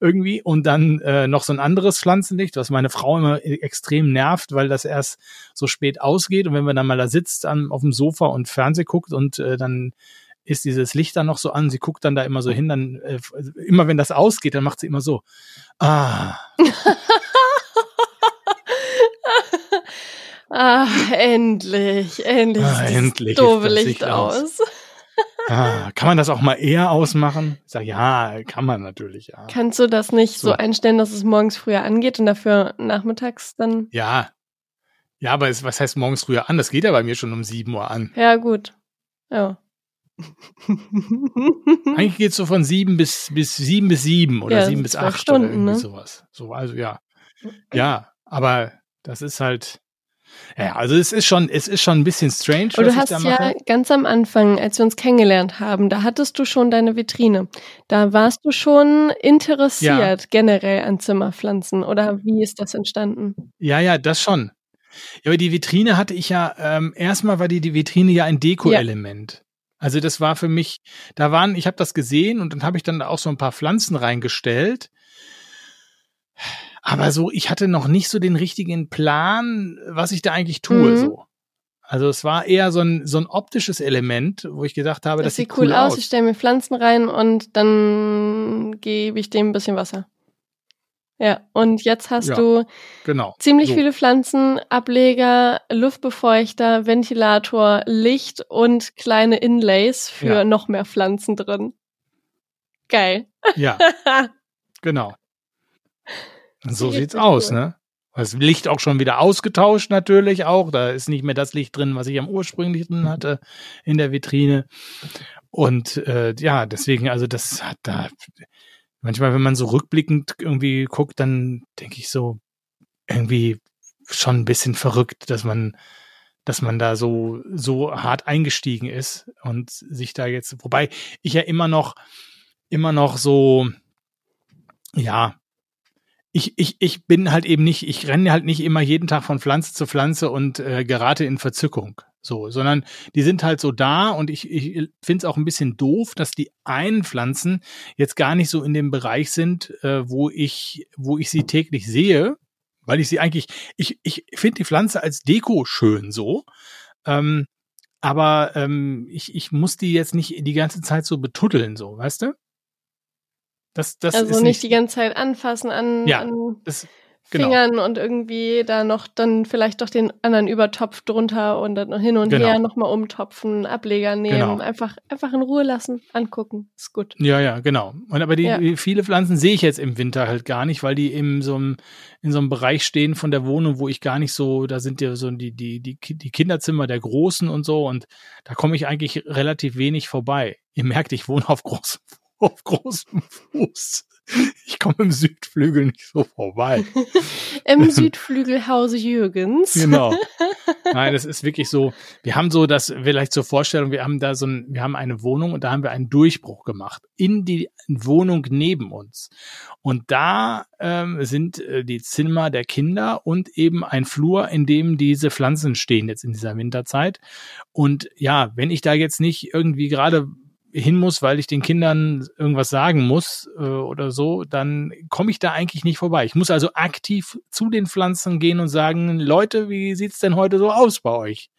irgendwie und dann äh, noch so ein anderes Pflanzenlicht, was meine Frau immer extrem nervt, weil das erst so spät ausgeht und wenn man dann mal da sitzt an, auf dem Sofa und Fernseh guckt und äh, dann ist dieses Licht dann noch so an, sie guckt dann da immer so hin, dann äh, immer wenn das ausgeht, dann macht sie immer so. Ah. <laughs> ah, endlich, endlich. Ah, endlich. Doofe Licht aus. <laughs> ah, kann man das auch mal eher ausmachen? Ich sag, ja, kann man natürlich, ja. Kannst du das nicht so, so einstellen, dass es morgens früher angeht und dafür nachmittags dann? Ja. Ja, aber es, was heißt morgens früher an? Das geht ja bei mir schon um 7 Uhr an. Ja, gut. Ja. <laughs> Eigentlich geht es so von sieben bis, bis sieben bis sieben oder ja, sieben bis acht Stunden, oder irgendwie ne? sowas. So, also ja. Ja, aber das ist halt. Ja, also es ist schon, es ist schon ein bisschen strange. Und du hast ja ganz am Anfang, als wir uns kennengelernt haben, da hattest du schon deine Vitrine. Da warst du schon interessiert ja. generell an Zimmerpflanzen oder wie ist das entstanden? Ja, ja, das schon. Ja, aber die Vitrine hatte ich ja, ähm, erstmal war die, die Vitrine ja ein Deko-Element. Also das war für mich, da waren, ich habe das gesehen und dann habe ich dann da auch so ein paar Pflanzen reingestellt. Aber so, ich hatte noch nicht so den richtigen Plan, was ich da eigentlich tue. Mhm. So. Also es war eher so ein, so ein optisches Element, wo ich gedacht habe, das, das sieht cool, cool aus. Ich stelle mir Pflanzen rein und dann gebe ich dem ein bisschen Wasser. Ja, und jetzt hast ja, du genau, ziemlich so. viele Pflanzen, Ableger, Luftbefeuchter, Ventilator, Licht und kleine Inlays für ja. noch mehr Pflanzen drin. Geil. Ja, <laughs> genau. So sieht's aus, cool. ne? Das Licht auch schon wieder ausgetauscht natürlich auch. Da ist nicht mehr das Licht drin, was ich am ursprünglich drin hatte in der Vitrine. Und äh, ja, deswegen, also das hat da manchmal, wenn man so rückblickend irgendwie guckt, dann denke ich so, irgendwie schon ein bisschen verrückt, dass man, dass man da so, so hart eingestiegen ist und sich da jetzt, wobei ich ja immer noch, immer noch so, ja, ich, ich, ich bin halt eben nicht, ich renne halt nicht immer jeden Tag von Pflanze zu Pflanze und äh, gerate in Verzückung. So, sondern die sind halt so da und ich, ich finde es auch ein bisschen doof, dass die einen Pflanzen jetzt gar nicht so in dem Bereich sind, äh, wo ich, wo ich sie täglich sehe, weil ich sie eigentlich, ich, ich finde die Pflanze als Deko schön so. Ähm, aber ähm, ich, ich muss die jetzt nicht die ganze Zeit so betuddeln, so, weißt du? Das, das also nicht, nicht die ganze Zeit anfassen an, ja, an das, genau. Fingern und irgendwie da noch dann vielleicht doch den anderen Übertopf drunter und dann hin und genau. her nochmal umtopfen, Ableger nehmen, genau. einfach, einfach in Ruhe lassen, angucken. Ist gut. Ja, ja, genau. Und aber die ja. viele Pflanzen sehe ich jetzt im Winter halt gar nicht, weil die in so einem, in so einem Bereich stehen von der Wohnung, wo ich gar nicht so, da sind ja so die, die, die, die Kinderzimmer der Großen und so und da komme ich eigentlich relativ wenig vorbei. Ihr merkt, ich wohne auf <laughs> großem auf großem Fuß. Ich komme im Südflügel nicht so vorbei. <laughs> Im Südflügelhaus Jürgens. Genau. <laughs> Nein, das ist wirklich so. Wir haben so das, vielleicht zur Vorstellung, wir haben da so ein, wir haben eine Wohnung und da haben wir einen Durchbruch gemacht in die Wohnung neben uns. Und da ähm, sind äh, die Zimmer der Kinder und eben ein Flur, in dem diese Pflanzen stehen jetzt in dieser Winterzeit. Und ja, wenn ich da jetzt nicht irgendwie gerade hin muss, weil ich den Kindern irgendwas sagen muss äh, oder so, dann komme ich da eigentlich nicht vorbei. Ich muss also aktiv zu den Pflanzen gehen und sagen, Leute, wie sieht's denn heute so aus bei euch?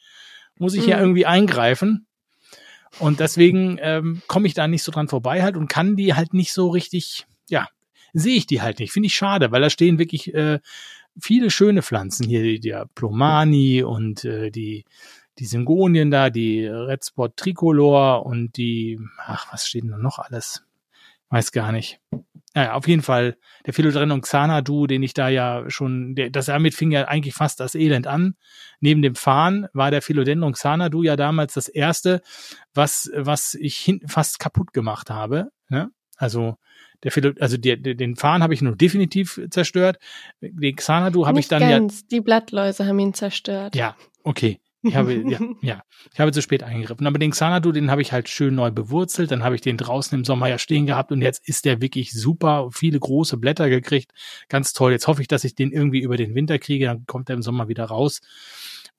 Muss ich mhm. ja irgendwie eingreifen? Und deswegen ähm, komme ich da nicht so dran vorbei halt und kann die halt nicht so richtig, ja, sehe ich die halt nicht. Finde ich schade, weil da stehen wirklich äh, viele schöne Pflanzen hier, der Plomani und äh, die die Syngonien da, die Red Spot Tricolor und die, ach, was steht denn noch alles? Weiß gar nicht. Naja, auf jeden Fall der Philodendron Xanadu, den ich da ja schon, der, das damit fing ja eigentlich fast das Elend an. Neben dem Farn war der Philodendron Xanadu ja damals das erste, was, was ich hin, fast kaputt gemacht habe. Ne? Also, der Philo, also der, der, den Farn habe ich nur definitiv zerstört. Den Xanadu habe ich dann ganz. ja. Die Blattläuse haben ihn zerstört. Ja, okay. Ich habe, ja, <laughs> ja, ich habe zu spät eingegriffen. Aber den Xanadu, den habe ich halt schön neu bewurzelt. Dann habe ich den draußen im Sommer ja stehen gehabt und jetzt ist der wirklich super. Viele große Blätter gekriegt. Ganz toll. Jetzt hoffe ich, dass ich den irgendwie über den Winter kriege. Dann kommt er im Sommer wieder raus.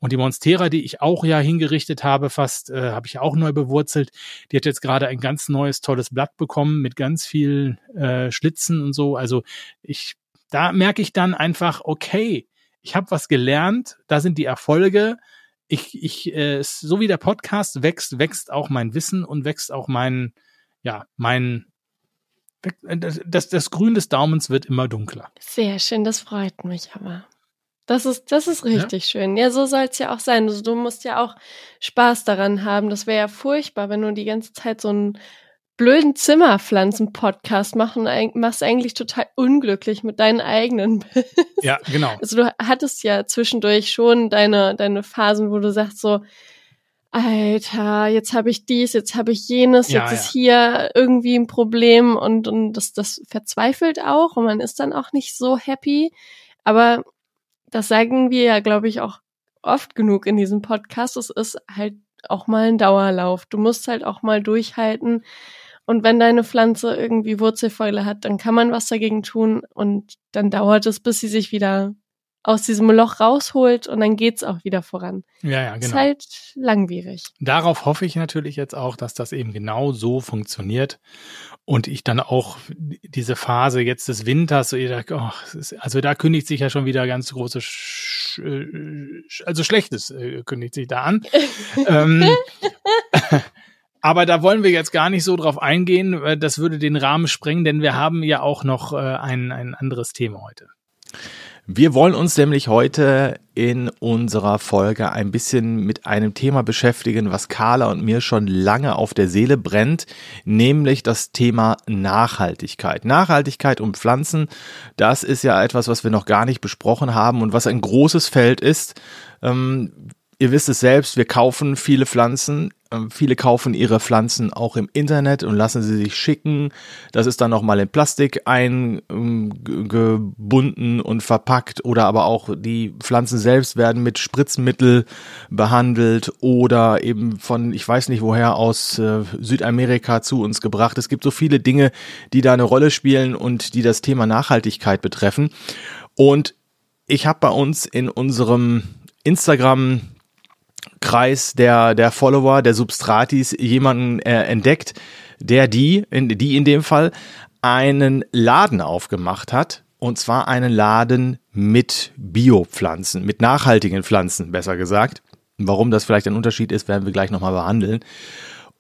Und die Monstera, die ich auch ja hingerichtet habe, fast, äh, habe ich auch neu bewurzelt. Die hat jetzt gerade ein ganz neues, tolles Blatt bekommen mit ganz vielen äh, Schlitzen und so. Also ich, da merke ich dann einfach, okay, ich habe was gelernt, da sind die Erfolge ich, ich, äh, so wie der Podcast wächst, wächst auch mein Wissen und wächst auch mein, ja, mein, äh, das, das, Grün des Daumens wird immer dunkler. Sehr schön, das freut mich aber. Das ist, das ist richtig ja. schön. Ja, so soll es ja auch sein. Also, du musst ja auch Spaß daran haben. Das wäre ja furchtbar, wenn du die ganze Zeit so ein blöden Zimmerpflanzen-Podcast machen, machst eigentlich total unglücklich mit deinen eigenen <laughs> Bilds. Ja, genau. Also du hattest ja zwischendurch schon deine, deine Phasen, wo du sagst so, Alter, jetzt habe ich dies, jetzt habe ich jenes, ja, jetzt ja. ist hier irgendwie ein Problem und, und das, das verzweifelt auch und man ist dann auch nicht so happy. Aber das sagen wir ja, glaube ich, auch oft genug in diesem Podcast. Es ist halt auch mal ein Dauerlauf. Du musst halt auch mal durchhalten und wenn deine Pflanze irgendwie Wurzelfäule hat, dann kann man was dagegen tun und dann dauert es, bis sie sich wieder aus diesem Loch rausholt und dann geht's auch wieder voran. Ja, ja, genau. Ist halt langwierig. Darauf hoffe ich natürlich jetzt auch, dass das eben genau so funktioniert und ich dann auch diese Phase jetzt des Winters, so, oh, also da kündigt sich ja schon wieder ganz große, Sch also Schlechtes äh, kündigt sich da an. <laughs> ähm, Aber da wollen wir jetzt gar nicht so drauf eingehen. Das würde den Rahmen sprengen, denn wir haben ja auch noch äh, ein, ein anderes Thema heute. Wir wollen uns nämlich heute in unserer Folge ein bisschen mit einem Thema beschäftigen, was Carla und mir schon lange auf der Seele brennt, nämlich das Thema Nachhaltigkeit. Nachhaltigkeit und Pflanzen, das ist ja etwas, was wir noch gar nicht besprochen haben und was ein großes Feld ist. Ähm, ihr wisst es selbst, wir kaufen viele Pflanzen. Ähm, viele kaufen ihre Pflanzen auch im Internet und lassen sie sich schicken. Das ist dann nochmal in Plastik eingebunden und verpackt oder aber auch die Pflanzen selbst werden mit Spritzmittel behandelt oder eben von, ich weiß nicht woher, aus äh, Südamerika zu uns gebracht. Es gibt so viele Dinge, die da eine Rolle spielen und die das Thema Nachhaltigkeit betreffen. Und ich habe bei uns in unserem Instagram Kreis der, der Follower, der Substratis jemanden äh, entdeckt, der die, in, die in dem Fall, einen Laden aufgemacht hat. Und zwar einen Laden mit Biopflanzen, mit nachhaltigen Pflanzen, besser gesagt. Warum das vielleicht ein Unterschied ist, werden wir gleich nochmal behandeln.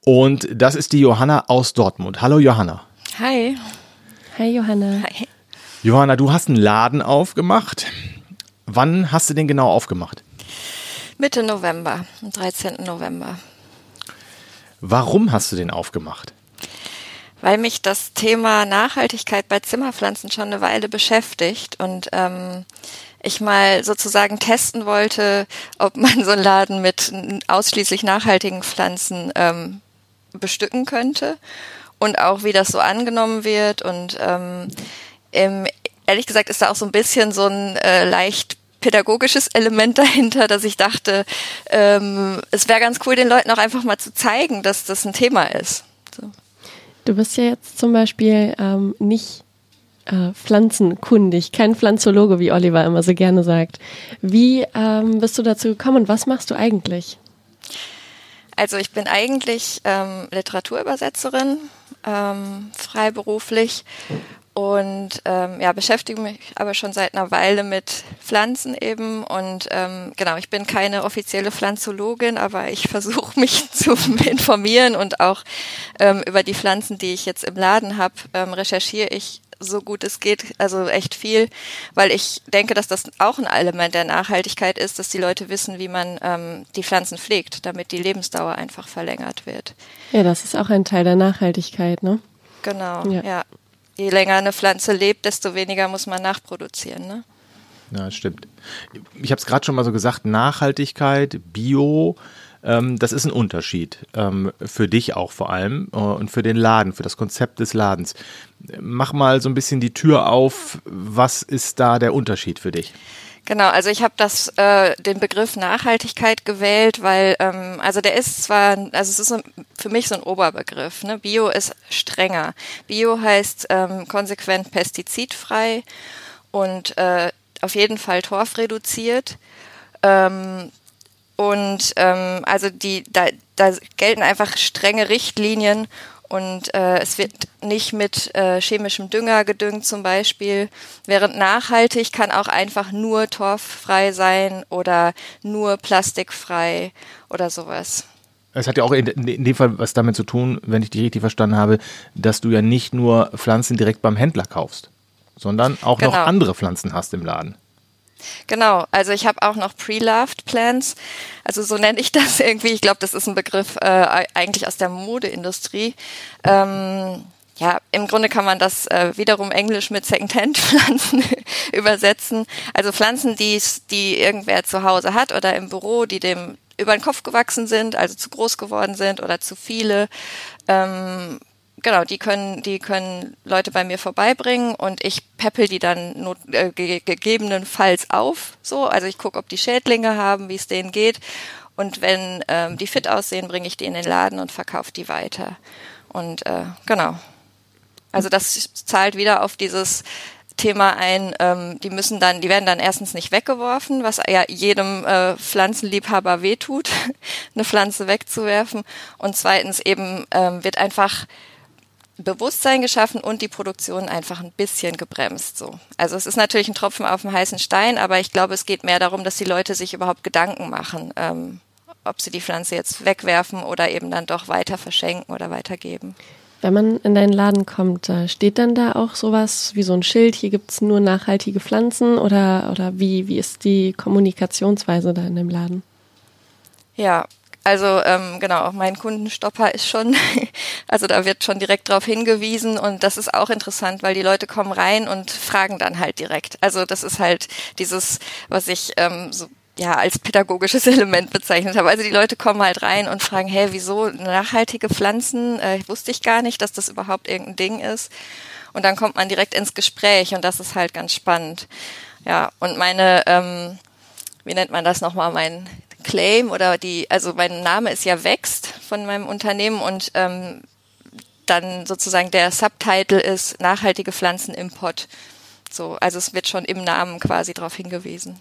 Und das ist die Johanna aus Dortmund. Hallo Johanna. Hi. Hi Johanna. Hi. Johanna, du hast einen Laden aufgemacht. Wann hast du den genau aufgemacht? Mitte November, am 13. November. Warum hast du den aufgemacht? Weil mich das Thema Nachhaltigkeit bei Zimmerpflanzen schon eine Weile beschäftigt und ähm, ich mal sozusagen testen wollte, ob man so einen Laden mit ausschließlich nachhaltigen Pflanzen ähm, bestücken könnte und auch wie das so angenommen wird und ähm, im, ehrlich gesagt ist da auch so ein bisschen so ein äh, leicht pädagogisches Element dahinter, dass ich dachte, ähm, es wäre ganz cool, den Leuten auch einfach mal zu zeigen, dass das ein Thema ist. So. Du bist ja jetzt zum Beispiel ähm, nicht äh, pflanzenkundig, kein Pflanzologe, wie Oliver immer so gerne sagt. Wie ähm, bist du dazu gekommen und was machst du eigentlich? Also ich bin eigentlich ähm, Literaturübersetzerin, ähm, freiberuflich und ähm, ja, beschäftige mich aber schon seit einer Weile mit Pflanzen eben. Und ähm, genau, ich bin keine offizielle Pflanzologin, aber ich versuche <laughs> mich zu informieren und auch ähm, über die Pflanzen, die ich jetzt im Laden habe, ähm, recherchiere ich so gut es geht, also echt viel, weil ich denke, dass das auch ein Element der Nachhaltigkeit ist, dass die Leute wissen, wie man ähm, die Pflanzen pflegt, damit die Lebensdauer einfach verlängert wird. Ja, das ist auch ein Teil der Nachhaltigkeit, ne? Genau, ja. ja je länger eine Pflanze lebt, desto weniger muss man nachproduzieren. Ne? Ja, stimmt. Ich habe es gerade schon mal so gesagt, Nachhaltigkeit, Bio, ähm, das ist ein Unterschied. Ähm, für dich auch vor allem äh, und für den Laden, für das Konzept des Ladens. Mach mal so ein bisschen die Tür auf. Was ist da der Unterschied für dich? Genau, also ich habe das äh, den Begriff Nachhaltigkeit gewählt, weil ähm, also der ist zwar, also es ist so, für mich so ein Oberbegriff. Ne? Bio ist strenger. Bio heißt ähm, konsequent pestizidfrei und äh, auf jeden Fall torfreduziert. Ähm, und ähm, also die da, da gelten einfach strenge Richtlinien und äh, es wird nicht mit äh, chemischem Dünger gedüngt zum Beispiel, während nachhaltig kann auch einfach nur torffrei sein oder nur plastikfrei oder sowas. Es hat ja auch in, dem Fall was damit zu tun, wenn ich dich richtig verstanden habe, dass du ja nicht nur Pflanzen direkt beim Händler kaufst, sondern auch genau. noch andere Pflanzen hast im Laden. Genau, also ich habe auch noch Pre-Loved Plants, also so nenne ich <laughs> das irgendwie. Ich glaube, das ist ein Begriff äh, eigentlich aus der Modeindustrie. Ähm, ja, im Grunde kann man das äh, wiederum Englisch mit Secondhand-Pflanzen <laughs> <laughs> übersetzen. Also Pflanzen, die, die irgendwer zu Hause hat oder im Büro, die dem über den Kopf gewachsen sind, also zu groß geworden sind oder zu viele. Ähm, genau, die können, die können Leute bei mir vorbeibringen und ich peppel die dann not, äh, ge gegebenenfalls auf. So, also ich gucke, ob die Schädlinge haben, wie es denen geht. Und wenn ähm, die fit aussehen, bringe ich die in den Laden und verkaufe die weiter. Und äh, genau. Also das zahlt wieder auf dieses Thema ein, ähm, die müssen dann, die werden dann erstens nicht weggeworfen, was ja jedem äh, Pflanzenliebhaber wehtut, <laughs> eine Pflanze wegzuwerfen. Und zweitens eben ähm, wird einfach Bewusstsein geschaffen und die Produktion einfach ein bisschen gebremst. So. Also es ist natürlich ein Tropfen auf dem heißen Stein, aber ich glaube, es geht mehr darum, dass die Leute sich überhaupt Gedanken machen, ähm, ob sie die Pflanze jetzt wegwerfen oder eben dann doch weiter verschenken oder weitergeben. Wenn man in deinen Laden kommt, steht dann da auch sowas wie so ein Schild, hier gibt es nur nachhaltige Pflanzen oder, oder wie, wie ist die Kommunikationsweise da in dem Laden? Ja, also ähm, genau, mein Kundenstopper ist schon, <laughs> also da wird schon direkt darauf hingewiesen und das ist auch interessant, weil die Leute kommen rein und fragen dann halt direkt. Also das ist halt dieses, was ich ähm, so ja als pädagogisches <laughs> Element bezeichnet habe. Also die Leute kommen halt rein und fragen, hey, wieso nachhaltige Pflanzen? Äh, wusste ich gar nicht, dass das überhaupt irgendein Ding ist. Und dann kommt man direkt ins Gespräch und das ist halt ganz spannend. Ja, und meine, ähm, wie nennt man das nochmal, mein Claim oder die, also mein Name ist ja Wächst von meinem Unternehmen und ähm, dann sozusagen der Subtitle ist nachhaltige Pflanzen im Pott. So, also es wird schon im Namen quasi darauf hingewiesen.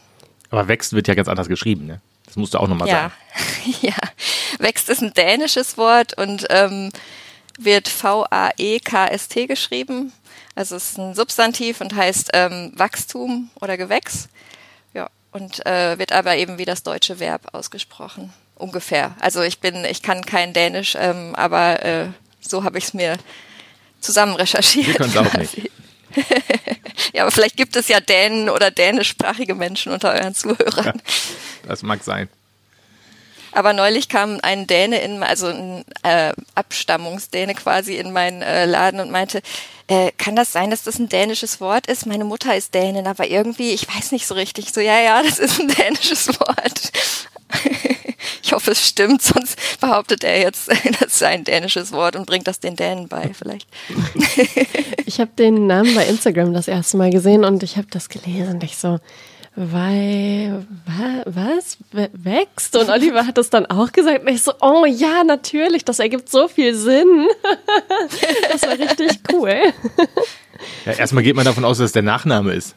Aber Wächst wird ja ganz anders geschrieben, ne? Das musst du auch nochmal ja. sagen. <laughs> ja, Wächst ist ein dänisches Wort und ähm, wird V-A-E-K-S-T geschrieben. Also es ist ein Substantiv und heißt ähm, Wachstum oder Gewächs. Und äh, wird aber eben wie das deutsche Verb ausgesprochen. Ungefähr. Also ich bin, ich kann kein Dänisch, ähm, aber äh, so habe ich es mir zusammen recherchiert. Wir können auch nicht. <laughs> ja, aber vielleicht gibt es ja Dänen oder dänischsprachige Menschen unter euren Zuhörern. Ja, das mag sein. Aber neulich kam ein Däne in, also ein äh, Abstammungsdäne quasi in meinen äh, Laden und meinte, äh, kann das sein, dass das ein dänisches Wort ist? Meine Mutter ist Dänin, aber irgendwie, ich weiß nicht so richtig. So, ja, ja, das ist ein dänisches Wort. <laughs> ich hoffe, es stimmt, sonst behauptet er jetzt, <laughs> das sei ein dänisches Wort und bringt das den Dänen bei, vielleicht. <laughs> ich habe den Namen bei Instagram das erste Mal gesehen und ich habe das gelesen und ich so, weil, was, wächst? Und Oliver hat das dann auch gesagt. Und ich so, oh ja, natürlich, das ergibt so viel Sinn. <laughs> das war richtig cool. Ja, erstmal geht man davon aus, dass es der Nachname ist.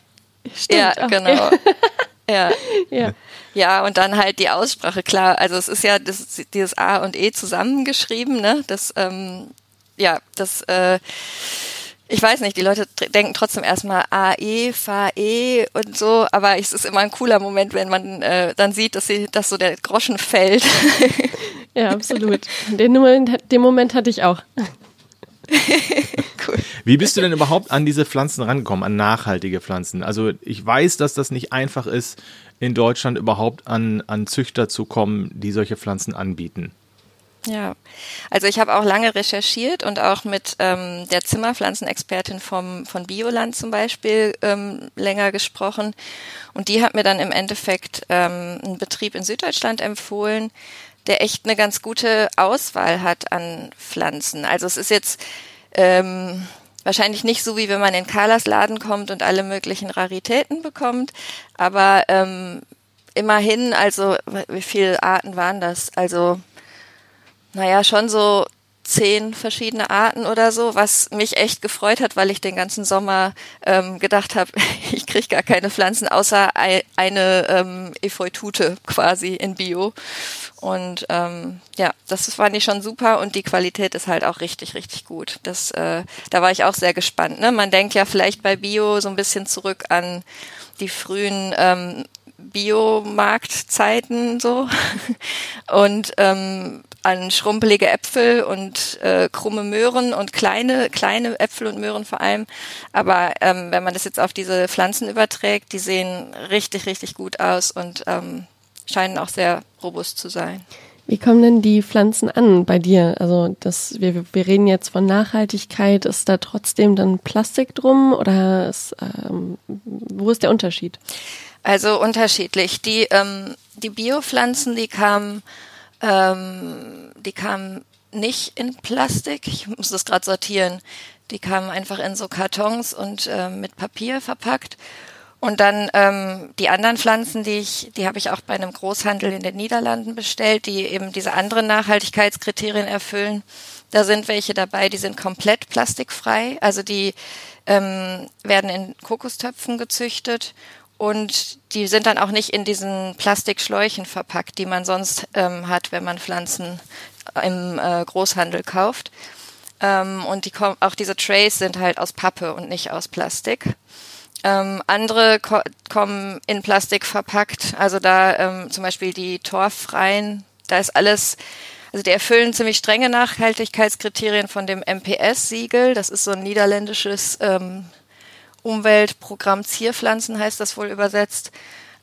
Stimmt ja, auch. genau. <laughs> Ja. ja. Ja, und dann halt die Aussprache, klar. Also es ist ja das, dieses A und E zusammengeschrieben, ne? Das, ähm, ja, das, äh, ich weiß nicht, die Leute denken trotzdem erstmal AE, FAE und so, aber es ist immer ein cooler Moment, wenn man äh, dann sieht, dass, sie, dass so der Groschen fällt. <laughs> ja, <laughs> absolut. Den Moment, den Moment hatte ich auch. <laughs> cool. Wie bist du denn überhaupt an diese Pflanzen rangekommen, an nachhaltige Pflanzen? Also ich weiß, dass das nicht einfach ist, in Deutschland überhaupt an, an Züchter zu kommen, die solche Pflanzen anbieten. Ja, also ich habe auch lange recherchiert und auch mit ähm, der Zimmerpflanzenexpertin vom, von Bioland zum Beispiel ähm, länger gesprochen. Und die hat mir dann im Endeffekt ähm, einen Betrieb in Süddeutschland empfohlen, der echt eine ganz gute Auswahl hat an Pflanzen. Also es ist jetzt ähm, wahrscheinlich nicht so, wie wenn man in Carlas Laden kommt und alle möglichen Raritäten bekommt, aber ähm, immerhin, also wie viele Arten waren das? Also naja, schon so zehn verschiedene Arten oder so, was mich echt gefreut hat, weil ich den ganzen Sommer ähm, gedacht habe, <laughs> ich kriege gar keine Pflanzen außer eine ähm, Efeutute quasi in Bio. Und ähm, ja, das fand ich schon super und die Qualität ist halt auch richtig, richtig gut. Das, äh, da war ich auch sehr gespannt. Ne? Man denkt ja vielleicht bei Bio so ein bisschen zurück an die frühen ähm, Biomarktzeiten so <laughs> und ähm, an schrumpelige Äpfel und äh, krumme Möhren und kleine kleine Äpfel und Möhren vor allem. Aber ähm, wenn man das jetzt auf diese Pflanzen überträgt, die sehen richtig richtig gut aus und ähm, scheinen auch sehr robust zu sein. Wie kommen denn die Pflanzen an bei dir? Also das, wir, wir reden jetzt von Nachhaltigkeit. Ist da trotzdem dann Plastik drum oder ist, ähm, wo ist der Unterschied? Also unterschiedlich. Die, ähm, die Biopflanzen, die kamen ähm, die kamen nicht in Plastik. Ich muss das gerade sortieren. Die kamen einfach in so Kartons und äh, mit Papier verpackt. Und dann ähm, die anderen Pflanzen, die ich, die habe ich auch bei einem Großhandel in den Niederlanden bestellt, die eben diese anderen Nachhaltigkeitskriterien erfüllen. Da sind welche dabei, die sind komplett plastikfrei. Also die ähm, werden in Kokostöpfen gezüchtet und die sind dann auch nicht in diesen Plastikschläuchen verpackt, die man sonst ähm, hat, wenn man Pflanzen im äh, Großhandel kauft. Ähm, und die auch diese Trays sind halt aus Pappe und nicht aus Plastik. Ähm, andere ko kommen in Plastik verpackt. Also da ähm, zum Beispiel die torffreien, da ist alles, also die erfüllen ziemlich strenge Nachhaltigkeitskriterien von dem MPS-Siegel. Das ist so ein niederländisches ähm, Umweltprogramm Zierpflanzen heißt das wohl übersetzt.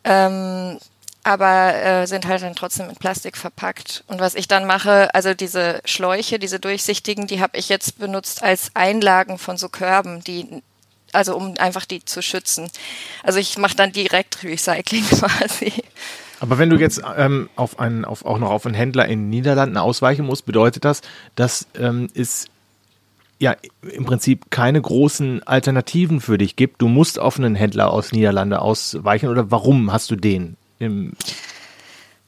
Ähm, aber äh, sind halt dann trotzdem in Plastik verpackt. Und was ich dann mache, also diese Schläuche, diese durchsichtigen, die habe ich jetzt benutzt als Einlagen von so Körben, die also um einfach die zu schützen. Also ich mache dann direkt Recycling <laughs> quasi. Aber wenn du jetzt ähm, auf einen, auf, auch noch auf einen Händler in den Niederlanden ausweichen musst, bedeutet das, dass ähm, es ja im Prinzip keine großen Alternativen für dich gibt. Du musst auf einen Händler aus Niederlande ausweichen oder warum hast du den? Im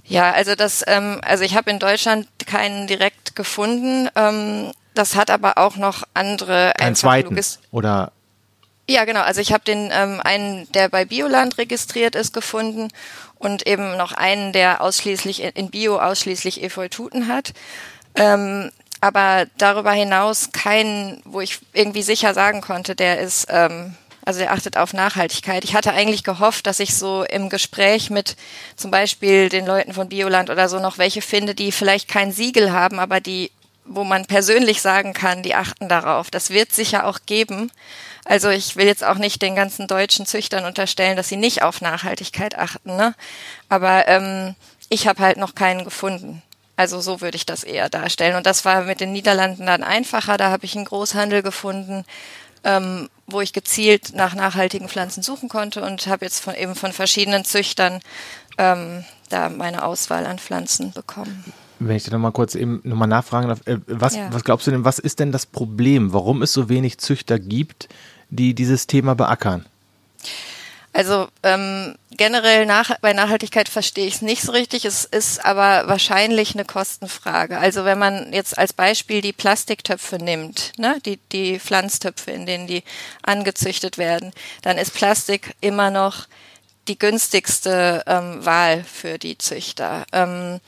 ja, also das, ähm, also ich habe in Deutschland keinen direkt gefunden. Ähm, das hat aber auch noch andere. Einen zweiten oder? Ja, genau. Also ich habe den ähm, einen, der bei Bioland registriert ist, gefunden und eben noch einen, der ausschließlich in Bio ausschließlich Efeututen hat. Ähm, aber darüber hinaus keinen, wo ich irgendwie sicher sagen konnte, der ist, ähm, also der achtet auf Nachhaltigkeit. Ich hatte eigentlich gehofft, dass ich so im Gespräch mit zum Beispiel den Leuten von Bioland oder so noch welche finde, die vielleicht kein Siegel haben, aber die, wo man persönlich sagen kann, die achten darauf. Das wird sicher auch geben. Also ich will jetzt auch nicht den ganzen deutschen Züchtern unterstellen, dass sie nicht auf Nachhaltigkeit achten, ne? Aber ähm, ich habe halt noch keinen gefunden. Also so würde ich das eher darstellen. Und das war mit den Niederlanden dann einfacher. Da habe ich einen Großhandel gefunden, ähm, wo ich gezielt nach nachhaltigen Pflanzen suchen konnte und habe jetzt von, eben von verschiedenen Züchtern ähm, da meine Auswahl an Pflanzen bekommen. Wenn ich da nochmal kurz eben nochmal nachfragen darf, äh, was, ja. was glaubst du denn, was ist denn das Problem, warum es so wenig Züchter gibt, die dieses Thema beackern? Also ähm, generell nach, bei Nachhaltigkeit verstehe ich es nicht so richtig. Es ist aber wahrscheinlich eine Kostenfrage. Also wenn man jetzt als Beispiel die Plastiktöpfe nimmt, ne, die, die Pflanztöpfe, in denen die angezüchtet werden, dann ist Plastik immer noch die günstigste ähm, Wahl für die Züchter. Ähm,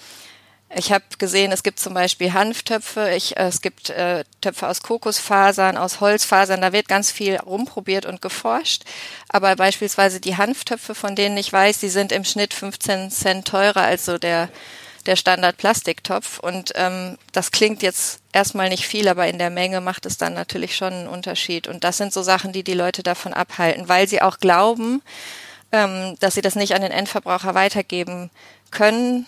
ich habe gesehen, es gibt zum Beispiel Hanftöpfe, ich, äh, es gibt äh, Töpfe aus Kokosfasern, aus Holzfasern, da wird ganz viel rumprobiert und geforscht. Aber beispielsweise die Hanftöpfe, von denen ich weiß, die sind im Schnitt 15 Cent teurer als so der, der Standard-Plastiktopf. Und ähm, das klingt jetzt erstmal nicht viel, aber in der Menge macht es dann natürlich schon einen Unterschied. Und das sind so Sachen, die die Leute davon abhalten, weil sie auch glauben, ähm, dass sie das nicht an den Endverbraucher weitergeben können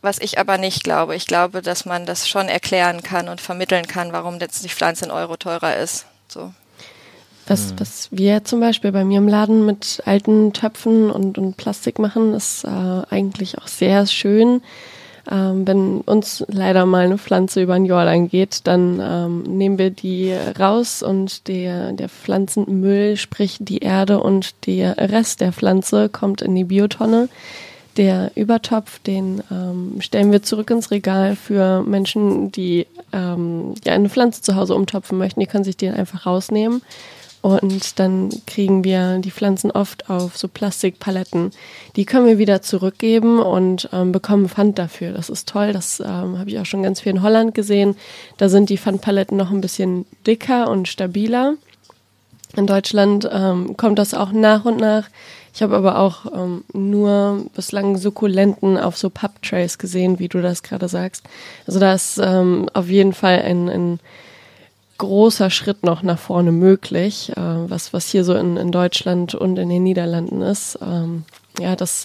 was ich aber nicht glaube. Ich glaube, dass man das schon erklären kann und vermitteln kann, warum jetzt die Pflanze in Euro teurer ist. So. Was, mhm. was wir zum Beispiel bei mir im Laden mit alten Töpfen und, und Plastik machen, ist äh, eigentlich auch sehr schön. Ähm, wenn uns leider mal eine Pflanze über ein Jordan geht, dann ähm, nehmen wir die raus und der, der Pflanzenmüll, sprich die Erde und der Rest der Pflanze kommt in die Biotonne. Der Übertopf, den ähm, stellen wir zurück ins Regal für Menschen, die ähm, ja eine Pflanze zu Hause umtopfen möchten. Die können sich den einfach rausnehmen. Und dann kriegen wir die Pflanzen oft auf so Plastikpaletten. Die können wir wieder zurückgeben und ähm, bekommen Pfand dafür. Das ist toll. Das ähm, habe ich auch schon ganz viel in Holland gesehen. Da sind die Pfandpaletten noch ein bisschen dicker und stabiler. In Deutschland ähm, kommt das auch nach und nach. Ich habe aber auch ähm, nur bislang Sukkulenten auf so Papptrays gesehen, wie du das gerade sagst. Also da ist ähm, auf jeden Fall ein, ein großer Schritt noch nach vorne möglich, äh, was, was hier so in, in Deutschland und in den Niederlanden ist. Ähm, ja, das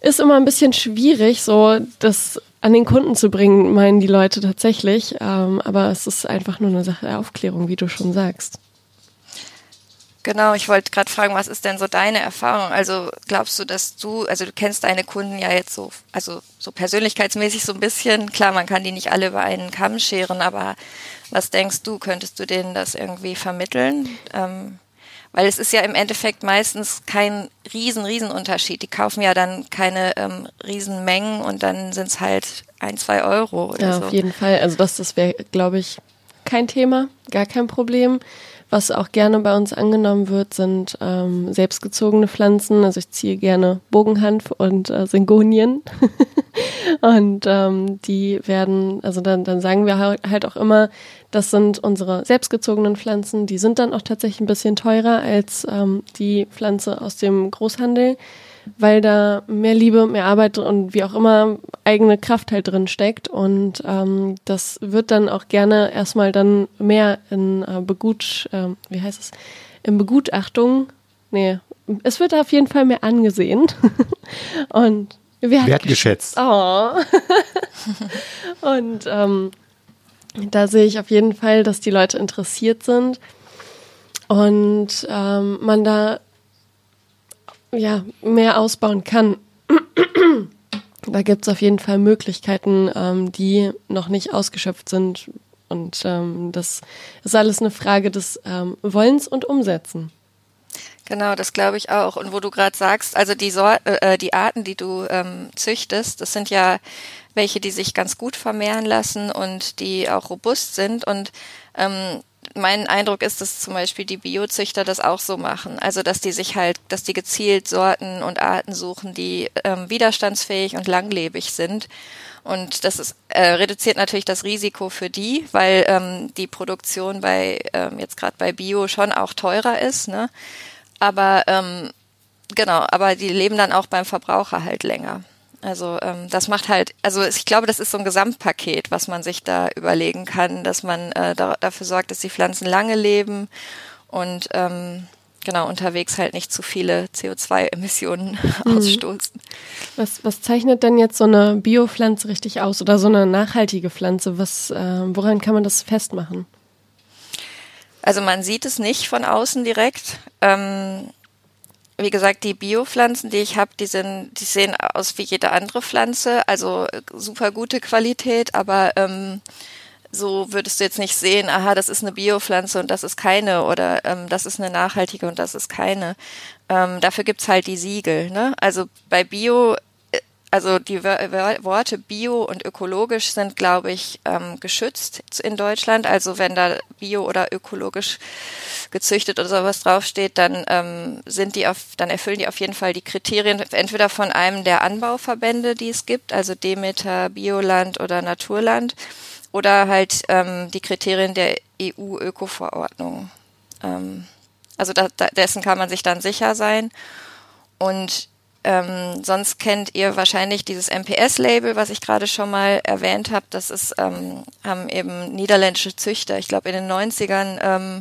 ist immer ein bisschen schwierig, so das an den Kunden zu bringen, meinen die Leute tatsächlich. Ähm, aber es ist einfach nur eine Sache der Aufklärung, wie du schon sagst. Genau, ich wollte gerade fragen, was ist denn so deine Erfahrung? Also glaubst du, dass du, also du kennst deine Kunden ja jetzt so, also so persönlichkeitsmäßig so ein bisschen, klar, man kann die nicht alle über einen Kamm scheren, aber was denkst du, könntest du denen das irgendwie vermitteln? Ähm, weil es ist ja im Endeffekt meistens kein riesen, riesen Unterschied. Die kaufen ja dann keine ähm, riesen Mengen und dann sind es halt ein, zwei Euro. ja, so. auf jeden Fall. Also das, das wäre, glaube ich, kein Thema, gar kein Problem. Was auch gerne bei uns angenommen wird, sind ähm, selbstgezogene Pflanzen. Also ich ziehe gerne Bogenhanf und äh, Singonien. <laughs> und ähm, die werden, also dann, dann sagen wir halt auch immer, das sind unsere selbstgezogenen Pflanzen. Die sind dann auch tatsächlich ein bisschen teurer als ähm, die Pflanze aus dem Großhandel weil da mehr Liebe, mehr Arbeit und wie auch immer eigene Kraft halt drin steckt. Und ähm, das wird dann auch gerne erstmal dann mehr in äh, Begut, äh, wie heißt es, in Begutachtung, nee, es wird auf jeden Fall mehr angesehen. <laughs> und wertgeschätzt. Oh. <laughs> und ähm, da sehe ich auf jeden Fall, dass die Leute interessiert sind und ähm, man da ja, mehr ausbauen kann. da gibt es auf jeden Fall Möglichkeiten, ähm, die noch nicht ausgeschöpft sind. Und ähm, das ist alles eine Frage des ähm, Wollens und Umsetzen. Genau, das glaube ich auch. Und wo du gerade sagst, also die, Sor äh, die Arten, die du ähm, züchtest, das sind ja welche, die sich ganz gut vermehren lassen und die auch robust sind. Und ähm, mein Eindruck ist, dass zum Beispiel die Biozüchter das auch so machen. Also dass die sich halt, dass die gezielt Sorten und Arten suchen, die ähm, widerstandsfähig und langlebig sind. Und das ist, äh, reduziert natürlich das Risiko für die, weil ähm, die Produktion bei ähm, jetzt gerade bei Bio schon auch teurer ist. Ne? Aber ähm, genau, aber die leben dann auch beim Verbraucher halt länger. Also ähm, das macht halt, also ich glaube, das ist so ein Gesamtpaket, was man sich da überlegen kann, dass man äh, da, dafür sorgt, dass die Pflanzen lange leben und ähm, genau unterwegs halt nicht zu viele CO2-Emissionen <laughs> mhm. ausstoßen. Was, was zeichnet denn jetzt so eine Biopflanze richtig aus oder so eine nachhaltige Pflanze? Was, äh, woran kann man das festmachen? Also man sieht es nicht von außen direkt. Ähm, wie gesagt, die Biopflanzen, die ich habe, die sind, die sehen aus wie jede andere Pflanze, also super gute Qualität, aber ähm, so würdest du jetzt nicht sehen, aha, das ist eine Biopflanze und das ist keine oder ähm, das ist eine nachhaltige und das ist keine. Ähm, dafür gibt's halt die Siegel. Ne? Also bei Bio also die Worte bio und ökologisch sind, glaube ich, ähm, geschützt in Deutschland. Also wenn da bio oder ökologisch gezüchtet oder sowas draufsteht, dann ähm, sind die auf, dann erfüllen die auf jeden Fall die Kriterien entweder von einem der Anbauverbände, die es gibt, also Demeter, Bioland oder Naturland, oder halt ähm, die Kriterien der EU-Öko-Verordnung. Ähm, also da, da, dessen kann man sich dann sicher sein. Und ähm, sonst kennt ihr wahrscheinlich dieses MPS-Label, was ich gerade schon mal erwähnt habe. Das ist, ähm, haben eben niederländische Züchter, ich glaube in den 90ern ähm,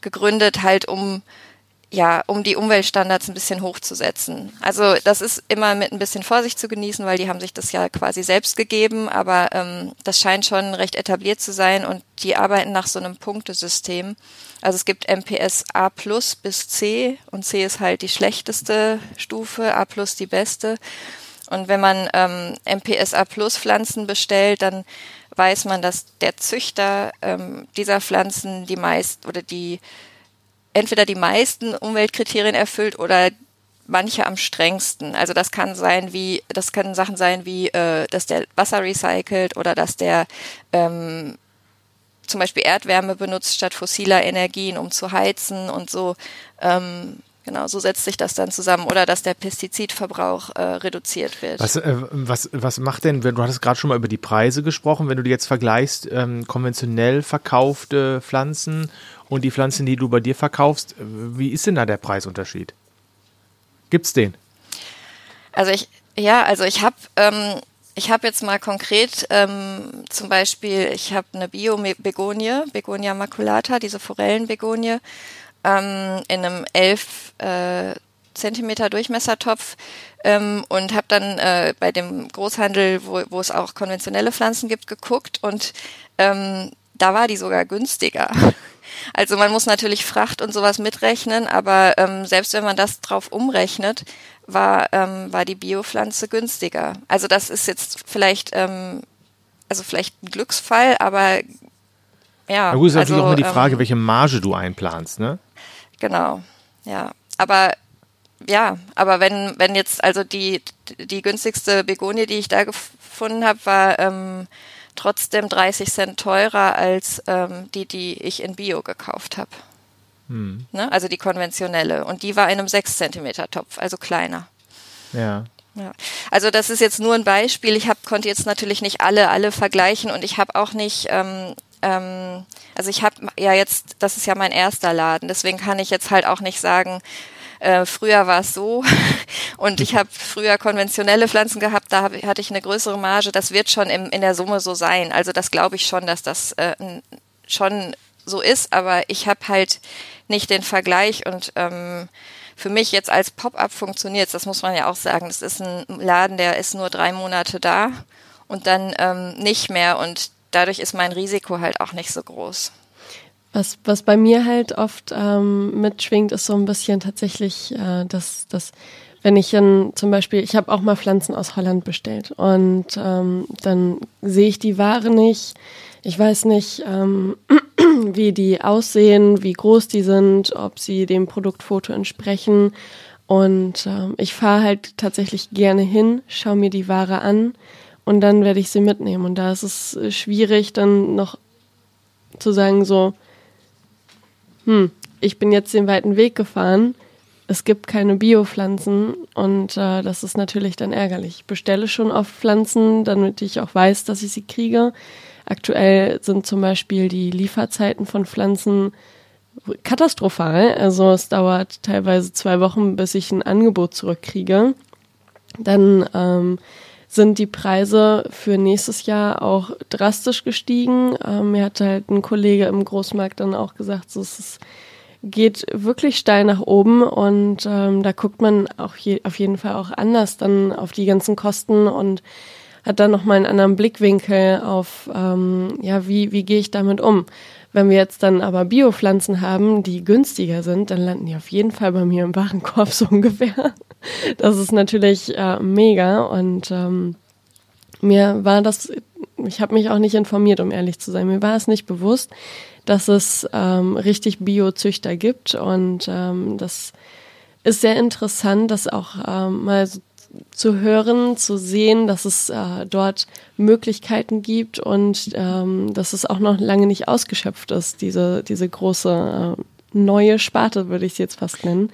gegründet, halt um ja, um die Umweltstandards ein bisschen hochzusetzen. Also das ist immer mit ein bisschen Vorsicht zu genießen, weil die haben sich das ja quasi selbst gegeben, aber ähm, das scheint schon recht etabliert zu sein und die arbeiten nach so einem Punktesystem. Also es gibt MPS A plus bis C und C ist halt die schlechteste Stufe, A plus die beste. Und wenn man ähm, MPS A plus Pflanzen bestellt, dann weiß man, dass der Züchter ähm, dieser Pflanzen die meist oder die entweder die meisten Umweltkriterien erfüllt oder manche am strengsten. Also das kann sein wie, das können Sachen sein wie, äh, dass der Wasser recycelt oder dass der ähm, zum Beispiel Erdwärme benutzt statt fossiler Energien, um zu heizen und so. Ähm, genau, so setzt sich das dann zusammen. Oder dass der Pestizidverbrauch äh, reduziert wird. Was, äh, was, was macht denn, du hattest gerade schon mal über die Preise gesprochen, wenn du die jetzt vergleichst, ähm, konventionell verkaufte Pflanzen und die Pflanzen, die du bei dir verkaufst, wie ist denn da der Preisunterschied? Gibt's den? Also ich, ja, also ich habe ähm, ich habe jetzt mal konkret ähm, zum Beispiel, ich habe eine Bio-Begonie, Begonia maculata, diese Forellenbegonie, ähm, in einem 11 äh, Zentimeter Durchmessertopf ähm, und habe dann äh, bei dem Großhandel, wo, wo es auch konventionelle Pflanzen gibt, geguckt und ähm, da war die sogar günstiger. Also man muss natürlich Fracht und sowas mitrechnen, aber ähm, selbst wenn man das drauf umrechnet, war, ähm, war die Biopflanze günstiger. Also das ist jetzt vielleicht, ähm, also vielleicht ein Glücksfall, aber ja. Na gut, ist also, natürlich auch immer die Frage, ähm, welche Marge du einplanst, ne? Genau, ja. Aber ja, aber wenn, wenn jetzt, also die, die günstigste Begonie, die ich da gefunden habe, war ähm, trotzdem 30 Cent teurer als ähm, die, die ich in Bio gekauft habe. Hm. Ne? Also die konventionelle. Und die war in einem 6 Zentimeter Topf, also kleiner. Ja. Ja. Also das ist jetzt nur ein Beispiel. Ich hab, konnte jetzt natürlich nicht alle, alle vergleichen und ich habe auch nicht, ähm, ähm, also ich habe ja jetzt, das ist ja mein erster Laden, deswegen kann ich jetzt halt auch nicht sagen, äh, früher war es so <laughs> und ich habe früher konventionelle Pflanzen gehabt, da hab, hatte ich eine größere Marge. Das wird schon im, in der Summe so sein. Also das glaube ich schon, dass das äh, schon so ist, aber ich habe halt nicht den Vergleich und ähm, für mich jetzt als Pop-up funktioniert das muss man ja auch sagen. Das ist ein Laden, der ist nur drei Monate da und dann ähm, nicht mehr und dadurch ist mein Risiko halt auch nicht so groß. Was, was bei mir halt oft ähm, mitschwingt, ist so ein bisschen tatsächlich, äh, dass, dass wenn ich dann zum Beispiel, ich habe auch mal Pflanzen aus Holland bestellt und ähm, dann sehe ich die Ware nicht. Ich weiß nicht, ähm, <clears throat> wie die aussehen, wie groß die sind, ob sie dem Produktfoto entsprechen. Und ähm, ich fahre halt tatsächlich gerne hin, schaue mir die Ware an und dann werde ich sie mitnehmen. Und da ist es schwierig, dann noch zu sagen, so, hm, ich bin jetzt den weiten Weg gefahren, es gibt keine Biopflanzen und äh, das ist natürlich dann ärgerlich. Ich bestelle schon oft Pflanzen, damit ich auch weiß, dass ich sie kriege. Aktuell sind zum Beispiel die Lieferzeiten von Pflanzen katastrophal. Also es dauert teilweise zwei Wochen, bis ich ein Angebot zurückkriege. Dann ähm, sind die Preise für nächstes Jahr auch drastisch gestiegen. Ähm, mir hat halt ein Kollege im Großmarkt dann auch gesagt, so, es geht wirklich steil nach oben und ähm, da guckt man auch je, auf jeden Fall auch anders dann auf die ganzen Kosten und hat dann nochmal einen anderen Blickwinkel auf, ähm, ja, wie, wie gehe ich damit um? Wenn wir jetzt dann aber Biopflanzen haben, die günstiger sind, dann landen die auf jeden Fall bei mir im Warenkorb <laughs> so ungefähr. Das ist natürlich äh, mega und ähm, mir war das, ich habe mich auch nicht informiert, um ehrlich zu sein. Mir war es nicht bewusst, dass es ähm, richtig Biozüchter gibt und ähm, das ist sehr interessant, das auch ähm, mal so zu hören, zu sehen, dass es äh, dort Möglichkeiten gibt und ähm, dass es auch noch lange nicht ausgeschöpft ist, diese, diese große äh, neue Sparte, würde ich es jetzt fast nennen.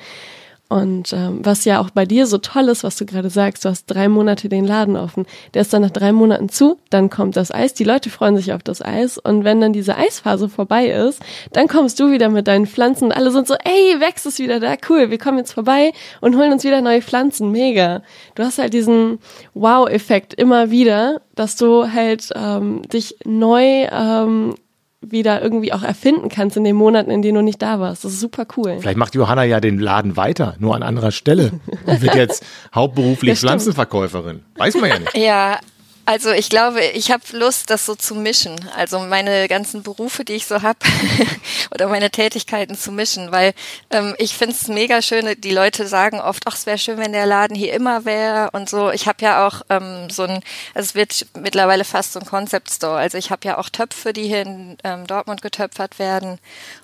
Und ähm, was ja auch bei dir so toll ist, was du gerade sagst, du hast drei Monate den Laden offen. Der ist dann nach drei Monaten zu, dann kommt das Eis, die Leute freuen sich auf das Eis und wenn dann diese Eisphase vorbei ist, dann kommst du wieder mit deinen Pflanzen und alle sind so, ey, wächst es wieder da, cool, wir kommen jetzt vorbei und holen uns wieder neue Pflanzen, mega. Du hast halt diesen Wow-Effekt immer wieder, dass du halt ähm, dich neu ähm, wieder irgendwie auch erfinden kannst in den Monaten, in denen du nicht da warst. Das ist super cool. Vielleicht macht Johanna ja den Laden weiter, nur an anderer Stelle. Und wird jetzt <laughs> hauptberuflich Pflanzenverkäuferin. Weiß man ja nicht. Ja, also ich glaube, ich habe Lust, das so zu mischen. Also meine ganzen Berufe, die ich so hab <laughs> oder meine Tätigkeiten zu mischen, weil ähm, ich finde es mega schön. Die Leute sagen oft, ach, es wäre schön, wenn der Laden hier immer wäre und so. Ich habe ja auch ähm, so ein, es wird mittlerweile fast so ein Concept Store. Also ich habe ja auch Töpfe, die hier in ähm, Dortmund getöpfert werden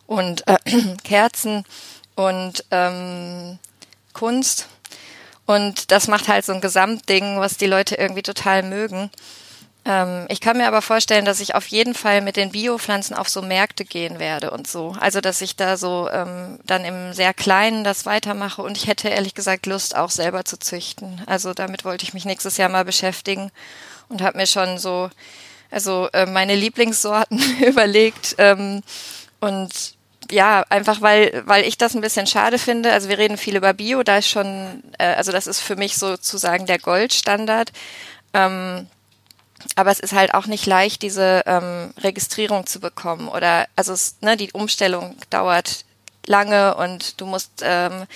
und äh, <clears throat> Kerzen und ähm, Kunst. Und das macht halt so ein Gesamtding, was die Leute irgendwie total mögen. Ähm, ich kann mir aber vorstellen, dass ich auf jeden Fall mit den Biopflanzen auf so Märkte gehen werde und so. Also, dass ich da so ähm, dann im sehr Kleinen das weitermache und ich hätte ehrlich gesagt Lust, auch selber zu züchten. Also, damit wollte ich mich nächstes Jahr mal beschäftigen und habe mir schon so, also äh, meine Lieblingssorten <laughs> überlegt ähm, und ja, einfach weil, weil ich das ein bisschen schade finde. Also wir reden viel über Bio, da ist schon, äh, also das ist für mich sozusagen der Goldstandard. Ähm, aber es ist halt auch nicht leicht, diese ähm, Registrierung zu bekommen. Oder also es, ne, die Umstellung dauert lange und du musst, ähm,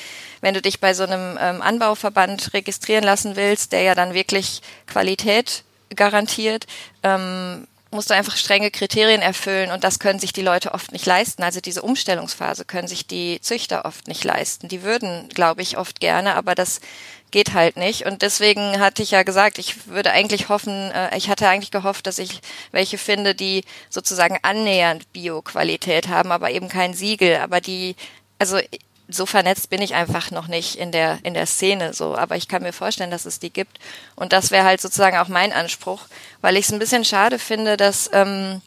wenn du dich bei so einem ähm, Anbauverband registrieren lassen willst, der ja dann wirklich Qualität garantiert, ähm, musst du einfach strenge Kriterien erfüllen und das können sich die Leute oft nicht leisten. Also diese Umstellungsphase können sich die Züchter oft nicht leisten. Die würden, glaube ich, oft gerne, aber das geht halt nicht. Und deswegen hatte ich ja gesagt, ich würde eigentlich hoffen, äh, ich hatte eigentlich gehofft, dass ich welche finde, die sozusagen annähernd Bio-Qualität haben, aber eben kein Siegel, aber die, also so vernetzt bin ich einfach noch nicht in der, in der Szene so, aber ich kann mir vorstellen, dass es die gibt. Und das wäre halt sozusagen auch mein Anspruch, weil ich es ein bisschen schade finde, dass, ähm,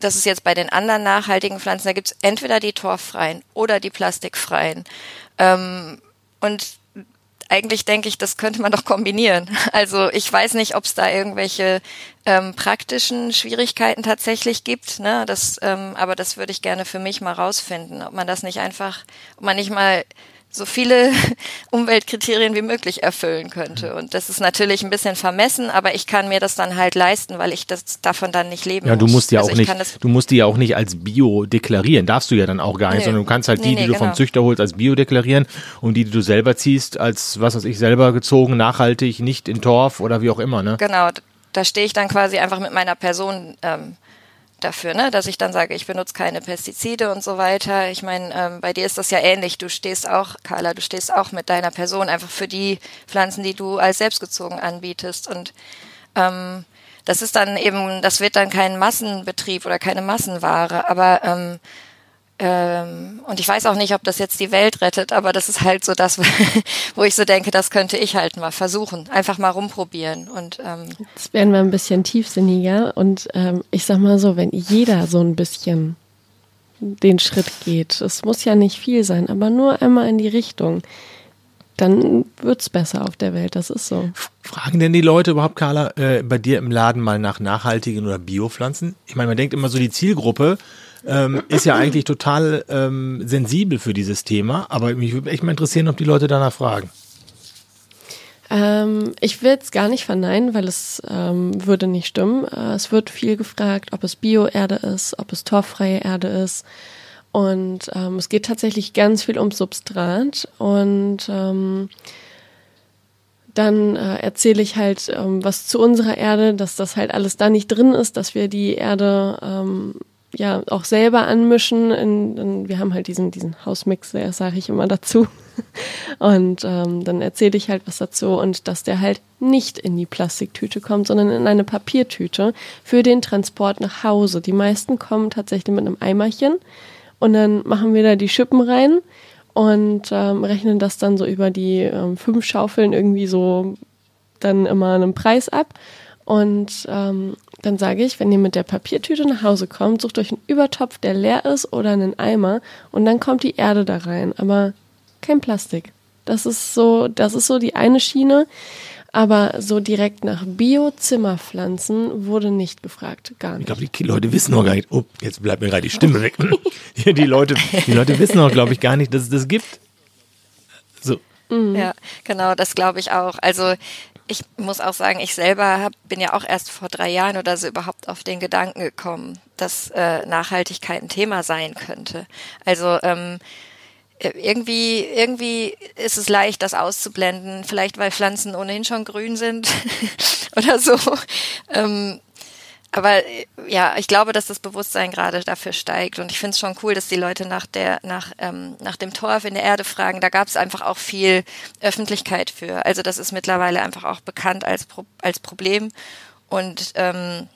dass es jetzt bei den anderen nachhaltigen Pflanzen, da gibt es entweder die torffreien oder die plastikfreien. Ähm, und eigentlich denke ich, das könnte man doch kombinieren. Also ich weiß nicht, ob es da irgendwelche ähm, praktischen Schwierigkeiten tatsächlich gibt. Ne? Das, ähm, aber das würde ich gerne für mich mal rausfinden, ob man das nicht einfach, ob man nicht mal so viele <laughs> Umweltkriterien wie möglich erfüllen könnte. Und das ist natürlich ein bisschen vermessen, aber ich kann mir das dann halt leisten, weil ich das davon dann nicht leben ja, muss. du musst ja also auch nicht, du musst die ja auch nicht als Bio deklarieren. Darfst du ja dann auch gar nicht, nee. sondern du kannst halt die, nee, nee, die du genau. vom Züchter holst, als Bio deklarieren und die, die du selber ziehst, als was weiß ich, selber gezogen, nachhaltig, nicht in Torf oder wie auch immer, ne? Genau. Da stehe ich dann quasi einfach mit meiner Person ähm, dafür, ne? dass ich dann sage, ich benutze keine Pestizide und so weiter. Ich meine, ähm, bei dir ist das ja ähnlich. Du stehst auch, Carla, du stehst auch mit deiner Person einfach für die Pflanzen, die du als selbstgezogen anbietest. Und ähm, das ist dann eben, das wird dann kein Massenbetrieb oder keine Massenware, aber ähm, ähm, und ich weiß auch nicht, ob das jetzt die Welt rettet, aber das ist halt so das, <laughs> wo ich so denke, das könnte ich halt mal versuchen, einfach mal rumprobieren. Und ähm, jetzt werden wir ein bisschen tiefsinniger und ähm, ich sag mal so, wenn jeder so ein bisschen den Schritt geht, es muss ja nicht viel sein, aber nur einmal in die Richtung, dann wird's besser auf der Welt. Das ist so. Fragen denn die Leute überhaupt, Carla, äh, bei dir im Laden mal nach nachhaltigen oder Biopflanzen? Ich meine, man denkt immer so, die Zielgruppe ähm, ist ja eigentlich total ähm, sensibel für dieses Thema, aber mich würde echt mal interessieren, ob die Leute danach fragen. Ähm, ich will es gar nicht verneinen, weil es ähm, würde nicht stimmen. Äh, es wird viel gefragt, ob es Bio-Erde ist, ob es torffreie Erde ist. Und ähm, es geht tatsächlich ganz viel ums Substrat. Und ähm, dann äh, erzähle ich halt ähm, was zu unserer Erde, dass das halt alles da nicht drin ist, dass wir die Erde ähm, ja auch selber anmischen. In, in, wir haben halt diesen, diesen Hausmix, das sage ich immer dazu. <laughs> Und ähm, dann erzähle ich halt was dazu und dass der halt nicht in die Plastiktüte kommt, sondern in eine Papiertüte für den Transport nach Hause. Die meisten kommen tatsächlich mit einem Eimerchen und dann machen wir da die Schippen rein und ähm, rechnen das dann so über die ähm, fünf Schaufeln irgendwie so dann immer einen Preis ab. Und ähm, dann sage ich, wenn ihr mit der Papiertüte nach Hause kommt, sucht euch einen Übertopf, der leer ist oder einen Eimer und dann kommt die Erde da rein, aber kein Plastik. Das ist so, das ist so die eine Schiene. Aber so direkt nach Bio-Zimmerpflanzen wurde nicht gefragt, gar nicht. Ich glaube, die Leute wissen noch gar nicht. Oh, jetzt bleibt mir gerade die Stimme weg. <laughs> die, Leute, die Leute wissen noch, glaube ich, gar nicht, dass es das gibt. So. Mhm. Ja, genau, das glaube ich auch. Also ich muss auch sagen, ich selber hab, bin ja auch erst vor drei Jahren oder so überhaupt auf den Gedanken gekommen, dass äh, Nachhaltigkeit ein Thema sein könnte. Also ähm, irgendwie, irgendwie ist es leicht, das auszublenden, vielleicht weil Pflanzen ohnehin schon grün sind <laughs> oder so. Ähm, aber ja, ich glaube, dass das Bewusstsein gerade dafür steigt und ich finde es schon cool, dass die Leute nach der nach ähm, nach dem Torf in der Erde fragen. Da gab es einfach auch viel Öffentlichkeit für. Also das ist mittlerweile einfach auch bekannt als Pro als Problem und ähm,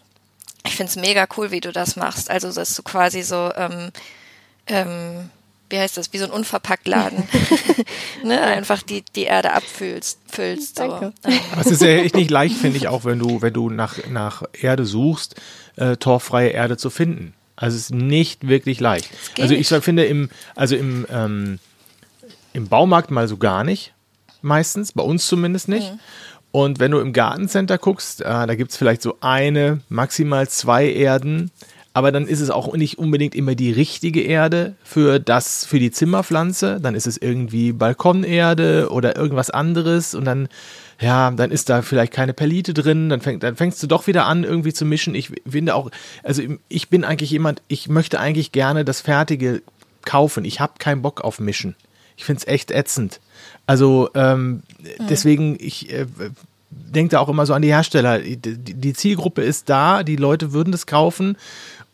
ich finde es mega cool, wie du das machst. Also dass du quasi so ähm, ähm, wie heißt das, wie so ein Unverpacktladen. <laughs> ne? Einfach die, die Erde abfüllst. Füllst, so. Danke. Aber es ist ja echt nicht leicht, finde ich, auch wenn du, wenn du nach, nach Erde suchst, äh, torffreie Erde zu finden. Also es ist nicht wirklich leicht. Also ich finde im, also im, ähm, im Baumarkt mal so gar nicht, meistens, bei uns zumindest nicht. Mhm. Und wenn du im Gartencenter guckst, äh, da gibt es vielleicht so eine, maximal zwei Erden, aber dann ist es auch nicht unbedingt immer die richtige Erde für das, für die Zimmerpflanze. Dann ist es irgendwie Balkonerde oder irgendwas anderes und dann, ja, dann ist da vielleicht keine Perlite drin, dann, fäng, dann fängst du doch wieder an, irgendwie zu mischen. Ich finde auch, also ich bin eigentlich jemand, ich möchte eigentlich gerne das Fertige kaufen. Ich habe keinen Bock auf Mischen. Ich finde es echt ätzend. Also ähm, mhm. deswegen, ich äh, denke da auch immer so an die Hersteller. Die, die Zielgruppe ist da, die Leute würden das kaufen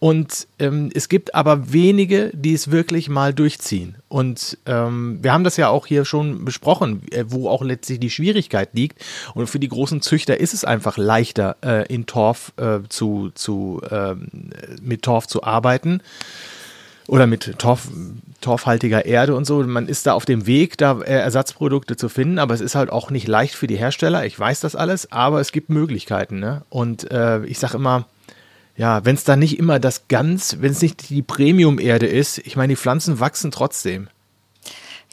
und ähm, es gibt aber wenige, die es wirklich mal durchziehen. Und ähm, wir haben das ja auch hier schon besprochen, äh, wo auch letztlich die Schwierigkeit liegt. Und für die großen Züchter ist es einfach leichter, äh, in Torf äh, zu, zu ähm, mit Torf zu arbeiten oder mit Torf, torfhaltiger Erde und so. Man ist da auf dem Weg, da äh, Ersatzprodukte zu finden, aber es ist halt auch nicht leicht für die Hersteller. Ich weiß das alles, aber es gibt Möglichkeiten. Ne? Und äh, ich sage immer, ja, wenn es da nicht immer das ganz, wenn es nicht die Premium-Erde ist, ich meine, die Pflanzen wachsen trotzdem.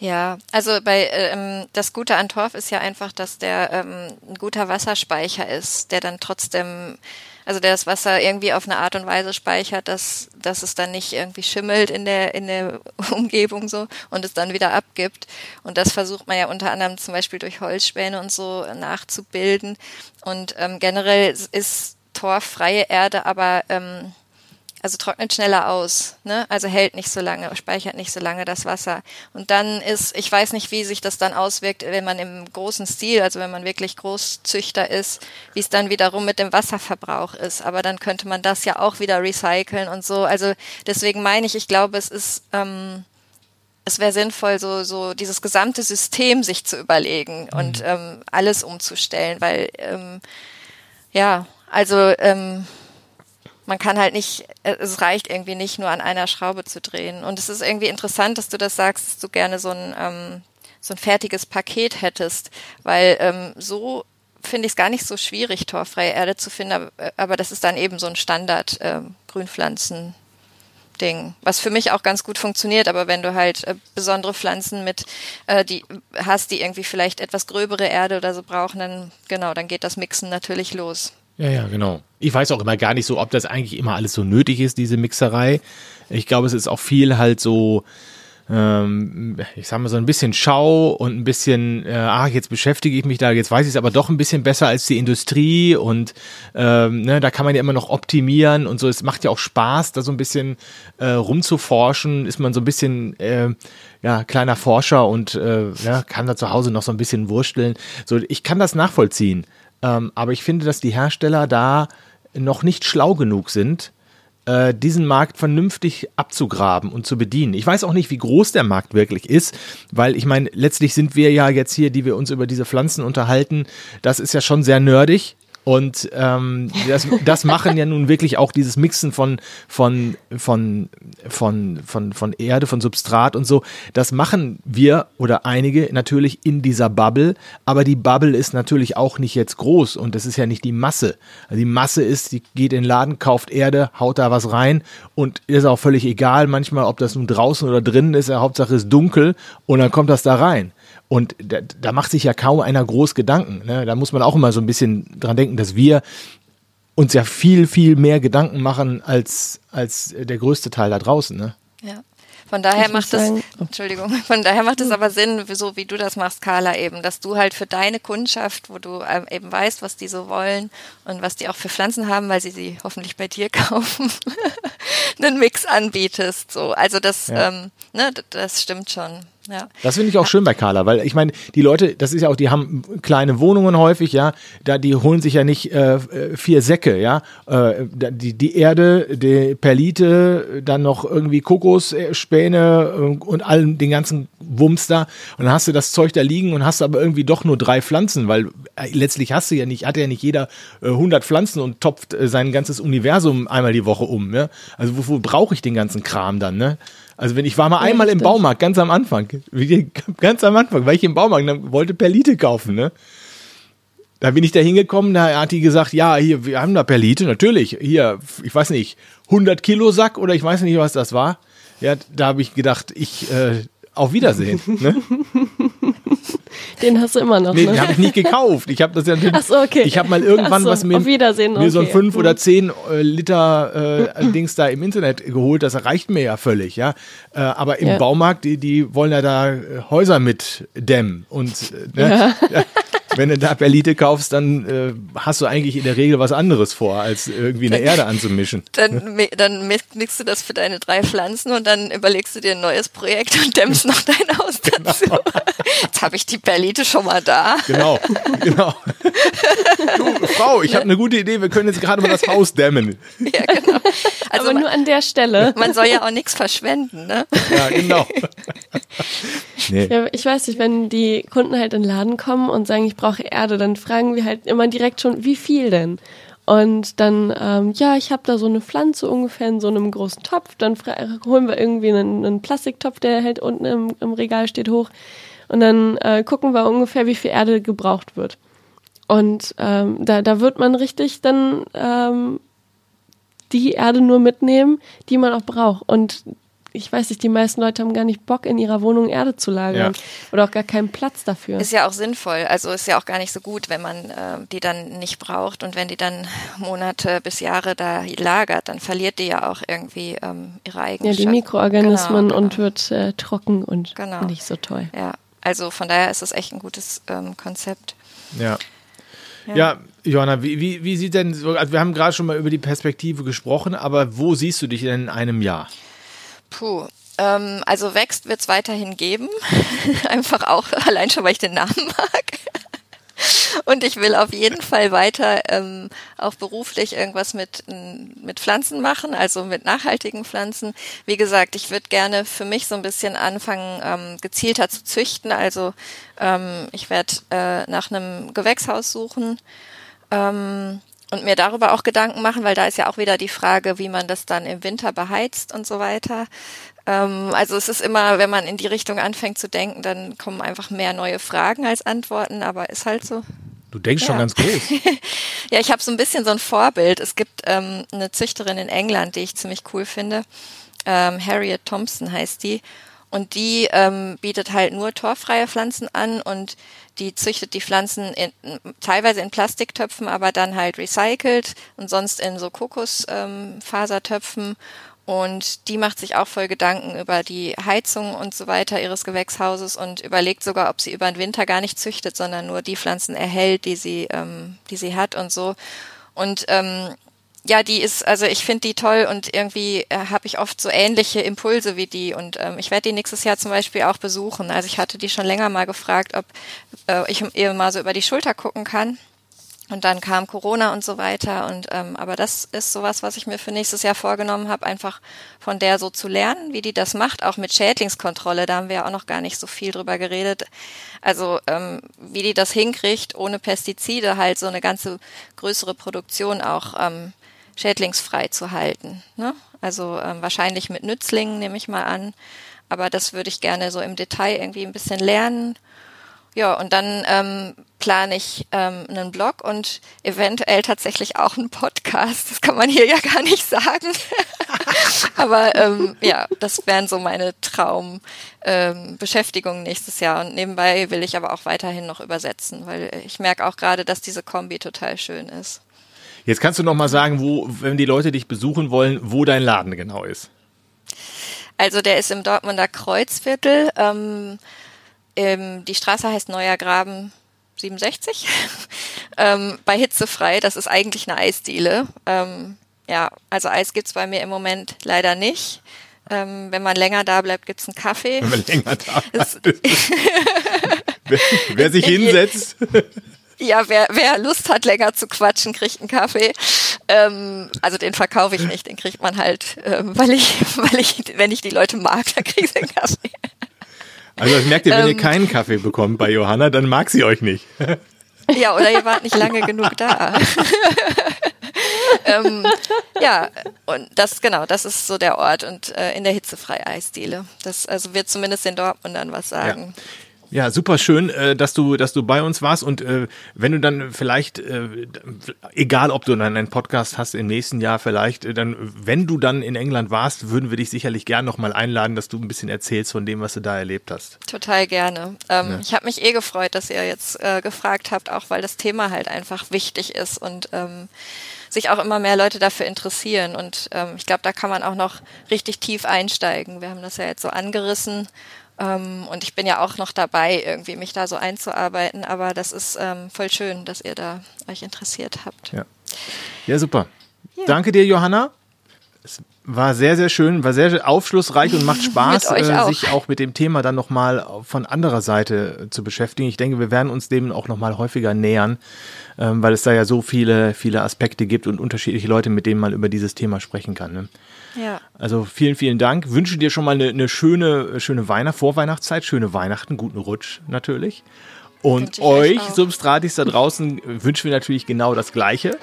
Ja, also bei ähm, das Gute an Torf ist ja einfach, dass der ähm, ein guter Wasserspeicher ist, der dann trotzdem, also der das Wasser irgendwie auf eine Art und Weise speichert, dass, dass es dann nicht irgendwie schimmelt in der in der <laughs> Umgebung so und es dann wieder abgibt. Und das versucht man ja unter anderem zum Beispiel durch Holzspäne und so nachzubilden. Und ähm, generell ist torffreie Erde, aber ähm, also trocknet schneller aus, ne? Also hält nicht so lange, speichert nicht so lange das Wasser. Und dann ist, ich weiß nicht, wie sich das dann auswirkt, wenn man im großen Stil, also wenn man wirklich Großzüchter ist, wie es dann wiederum mit dem Wasserverbrauch ist. Aber dann könnte man das ja auch wieder recyceln und so. Also deswegen meine ich, ich glaube, es ist ähm, es wäre sinnvoll, so, so dieses gesamte System sich zu überlegen mhm. und ähm, alles umzustellen, weil ähm, ja, also ähm, man kann halt nicht, äh, es reicht irgendwie nicht nur an einer Schraube zu drehen. Und es ist irgendwie interessant, dass du das sagst, dass du gerne so ein, ähm, so ein fertiges Paket hättest, weil ähm, so finde ich es gar nicht so schwierig, torfreie Erde zu finden, aber, äh, aber das ist dann eben so ein Standard äh, Grünpflanzen Ding, was für mich auch ganz gut funktioniert, aber wenn du halt äh, besondere Pflanzen mit äh, die hast, die irgendwie vielleicht etwas gröbere Erde oder so brauchen, dann genau, dann geht das Mixen natürlich los. Ja, ja, genau. Ich weiß auch immer gar nicht so, ob das eigentlich immer alles so nötig ist, diese Mixerei. Ich glaube, es ist auch viel halt so, ähm, ich sag mal so ein bisschen Schau und ein bisschen, äh, ah, jetzt beschäftige ich mich da, jetzt weiß ich es aber doch ein bisschen besser als die Industrie und ähm, ne, da kann man ja immer noch optimieren und so. Es macht ja auch Spaß, da so ein bisschen äh, rumzuforschen, ist man so ein bisschen äh, ja, kleiner Forscher und äh, ja, kann da zu Hause noch so ein bisschen wursteln. So, ich kann das nachvollziehen. Ähm, aber ich finde, dass die Hersteller da noch nicht schlau genug sind, äh, diesen Markt vernünftig abzugraben und zu bedienen. Ich weiß auch nicht, wie groß der Markt wirklich ist, weil ich meine, letztlich sind wir ja jetzt hier, die wir uns über diese Pflanzen unterhalten, das ist ja schon sehr nerdig. Und ähm, das, das machen ja nun wirklich auch dieses Mixen von, von, von, von, von, von Erde, von Substrat und so. Das machen wir oder einige natürlich in dieser Bubble. Aber die Bubble ist natürlich auch nicht jetzt groß und das ist ja nicht die Masse. Also die Masse ist, die geht in den Laden, kauft Erde, haut da was rein und ist auch völlig egal manchmal, ob das nun draußen oder drinnen ist. Hauptsache ist dunkel und dann kommt das da rein. Und da, da macht sich ja kaum einer groß Gedanken. Ne? Da muss man auch immer so ein bisschen dran denken, dass wir uns ja viel, viel mehr Gedanken machen als, als der größte Teil da draußen. Ne? Ja. Von daher ich macht es, <laughs> Entschuldigung, von daher macht es aber Sinn, so wie du das machst, Carla, eben, dass du halt für deine Kundschaft, wo du ähm, eben weißt, was die so wollen und was die auch für Pflanzen haben, weil sie sie hoffentlich bei dir <laughs> kaufen, <laughs> einen Mix anbietest. So, also das, ja. ähm, ne, das stimmt schon. Ja. Das finde ich auch schön bei Carla, weil ich meine, die Leute, das ist ja auch, die haben kleine Wohnungen häufig, ja, da die holen sich ja nicht äh, vier Säcke, ja, äh, die, die Erde, die Perlite, dann noch irgendwie Kokosspäne äh, und allen den ganzen Wumms da und dann hast du das Zeug da liegen und hast aber irgendwie doch nur drei Pflanzen, weil äh, letztlich hast du ja nicht, hat ja nicht jeder äh, 100 Pflanzen und topft äh, sein ganzes Universum einmal die Woche um, ja? Also wofür brauche ich den ganzen Kram dann, ne? Also wenn ich war mal ja, einmal im Baumarkt, ganz am Anfang, ganz am Anfang, weil ich im Baumarkt dann wollte Perlite kaufen, ne? Da bin ich da hingekommen, da hat die gesagt, ja, hier, wir haben da Perlite, natürlich, hier, ich weiß nicht, 100 Kilo Sack oder ich weiß nicht, was das war. Ja, da habe ich gedacht, ich, äh, auf Wiedersehen. Ne? <laughs> Den hast du immer noch. Nee, ne? den habe ich nicht gekauft. Ich habe das ja Ach so, okay. Ich habe mal irgendwann so, was mir, mir okay. so ein 5 oder 10 äh, Liter äh, Dings da im Internet geholt. Das reicht mir ja völlig, ja. Äh, aber im ja. Baumarkt, die, die wollen ja da äh, Häuser mit dämmen. Und äh, ne? ja. Wenn du da Perlite kaufst, dann äh, hast du eigentlich in der Regel was anderes vor, als irgendwie eine Erde anzumischen. Dann, dann mixst du das für deine drei Pflanzen und dann überlegst du dir ein neues Projekt und dämmst noch dein Haus <laughs> dazu. Genau. Jetzt habe ich die Perlite schon mal da. Genau, genau. <laughs> Du, Frau, ich habe eine gute Idee, wir können jetzt gerade mal das Haus dämmen. Ja, genau. Also Aber man, nur an der Stelle. <laughs> Man soll ja auch nichts verschwenden, ne? Ja, genau. <laughs> Nee. Ja, ich weiß nicht, wenn die Kunden halt in den Laden kommen und sagen, ich brauche Erde, dann fragen wir halt immer direkt schon, wie viel denn? Und dann, ähm, ja, ich habe da so eine Pflanze ungefähr in so einem großen Topf. Dann holen wir irgendwie einen, einen Plastiktopf, der halt unten im, im, Regal steht, hoch. Und dann äh, gucken wir ungefähr, wie viel Erde gebraucht wird. Und ähm, da, da wird man richtig dann ähm, die Erde nur mitnehmen, die man auch braucht. Und ich weiß nicht, die meisten Leute haben gar nicht Bock, in ihrer Wohnung Erde zu lagern. Ja. Oder auch gar keinen Platz dafür. Ist ja auch sinnvoll. Also ist ja auch gar nicht so gut, wenn man äh, die dann nicht braucht und wenn die dann Monate bis Jahre da lagert, dann verliert die ja auch irgendwie ähm, ihre Eigenschaften. Ja, die Mikroorganismen genau, genau. und wird äh, trocken und genau. nicht so toll. Ja, also von daher ist das echt ein gutes ähm, Konzept. Ja. Ja, ja Johanna, wie, wie, wie sieht denn, also wir haben gerade schon mal über die Perspektive gesprochen, aber wo siehst du dich denn in einem Jahr? Puh, ähm, also wächst wird es weiterhin geben. <laughs> Einfach auch allein schon, weil ich den Namen mag. Und ich will auf jeden Fall weiter ähm, auch beruflich irgendwas mit, mit Pflanzen machen, also mit nachhaltigen Pflanzen. Wie gesagt, ich würde gerne für mich so ein bisschen anfangen, ähm, gezielter zu züchten. Also ähm, ich werde äh, nach einem Gewächshaus suchen. Ähm, und mir darüber auch Gedanken machen, weil da ist ja auch wieder die Frage, wie man das dann im Winter beheizt und so weiter. Ähm, also es ist immer, wenn man in die Richtung anfängt zu denken, dann kommen einfach mehr neue Fragen als Antworten, aber ist halt so. Du denkst ja. schon ganz groß. <laughs> ja, ich habe so ein bisschen so ein Vorbild. Es gibt ähm, eine Züchterin in England, die ich ziemlich cool finde. Ähm, Harriet Thompson heißt die. Und die ähm, bietet halt nur torfreie Pflanzen an und die züchtet die Pflanzen in, teilweise in Plastiktöpfen, aber dann halt recycelt und sonst in so Kokosfasertöpfen. Ähm, und die macht sich auch voll Gedanken über die Heizung und so weiter ihres Gewächshauses und überlegt sogar, ob sie über den Winter gar nicht züchtet, sondern nur die Pflanzen erhält, die sie, ähm, die sie hat und so. Und ähm, ja, die ist, also ich finde die toll und irgendwie äh, habe ich oft so ähnliche Impulse wie die und ähm, ich werde die nächstes Jahr zum Beispiel auch besuchen. Also ich hatte die schon länger mal gefragt, ob äh, ich ihr mal so über die Schulter gucken kann. Und dann kam Corona und so weiter. Und ähm, aber das ist sowas, was ich mir für nächstes Jahr vorgenommen habe, einfach von der so zu lernen, wie die das macht, auch mit Schädlingskontrolle. Da haben wir ja auch noch gar nicht so viel drüber geredet. Also ähm, wie die das hinkriegt, ohne Pestizide halt so eine ganze größere Produktion auch ähm, schädlingsfrei zu halten. Ne? Also ähm, wahrscheinlich mit Nützlingen nehme ich mal an. Aber das würde ich gerne so im Detail irgendwie ein bisschen lernen ja, und dann ähm, plane ich ähm, einen Blog und eventuell tatsächlich auch einen Podcast. Das kann man hier ja gar nicht sagen. <laughs> Aber ähm, ja, das wären so meine Traumbeschäftigungen ähm, nächstes Jahr. Und nebenbei will ich aber auch weiterhin noch übersetzen, weil ich merke auch gerade, dass diese Kombi total schön ist. Jetzt kannst du noch mal sagen, wo, wenn die Leute dich besuchen wollen, wo dein Laden genau ist. Also der ist im Dortmunder Kreuzviertel. Ähm, ähm, die Straße heißt Neuer Graben 67. <laughs> ähm, bei Hitzefrei, das ist eigentlich eine Eisdiele. Ähm, ja, also Eis gibt's bei mir im Moment leider nicht. Ähm, wenn man länger da bleibt, gibt's einen Kaffee. Wenn man länger da bleibt. <laughs> wer, wer sich <laughs> hinsetzt. Ja, wer, wer Lust hat, länger zu quatschen, kriegt einen Kaffee. Ähm, also den verkaufe ich nicht, den kriegt man halt, ähm, weil ich, <laughs> weil ich, wenn ich die Leute mag, dann kriege ich den Kaffee. Also das merkt ihr, wenn ähm, ihr keinen Kaffee bekommt bei Johanna, dann mag sie euch nicht. ja, oder ihr wart nicht lange genug da. <laughs> ähm, ja, und das genau, das ist so der Ort und äh, in der hitzefreie Eisdiele. Das also wird zumindest den Dortmundern was sagen. Ja. Ja, super schön, äh, dass du, dass du bei uns warst und äh, wenn du dann vielleicht, äh, egal ob du dann einen Podcast hast im nächsten Jahr vielleicht, dann, wenn du dann in England warst, würden wir dich sicherlich gern nochmal einladen, dass du ein bisschen erzählst von dem, was du da erlebt hast. Total gerne. Ähm, ja. Ich habe mich eh gefreut, dass ihr jetzt äh, gefragt habt, auch weil das Thema halt einfach wichtig ist und ähm, sich auch immer mehr Leute dafür interessieren. Und ähm, ich glaube, da kann man auch noch richtig tief einsteigen. Wir haben das ja jetzt so angerissen ähm, und ich bin ja auch noch dabei, irgendwie mich da so einzuarbeiten. Aber das ist ähm, voll schön, dass ihr da euch interessiert habt. Ja, ja super. Ja. Danke dir, Johanna. Es war sehr, sehr schön, war sehr aufschlussreich und macht <laughs> Spaß, äh, auch. sich auch mit dem Thema dann nochmal von anderer Seite äh, zu beschäftigen. Ich denke, wir werden uns dem auch nochmal häufiger nähern, ähm, weil es da ja so viele, viele Aspekte gibt und unterschiedliche Leute, mit denen man über dieses Thema sprechen kann. Ne? Ja. Also vielen, vielen Dank. Wünsche dir schon mal eine, eine schöne, schöne Weihnacht, Vorweihnachtszeit, schöne Weihnachten, guten Rutsch natürlich. Und euch, Substratis da draußen, wünschen wir natürlich genau das Gleiche.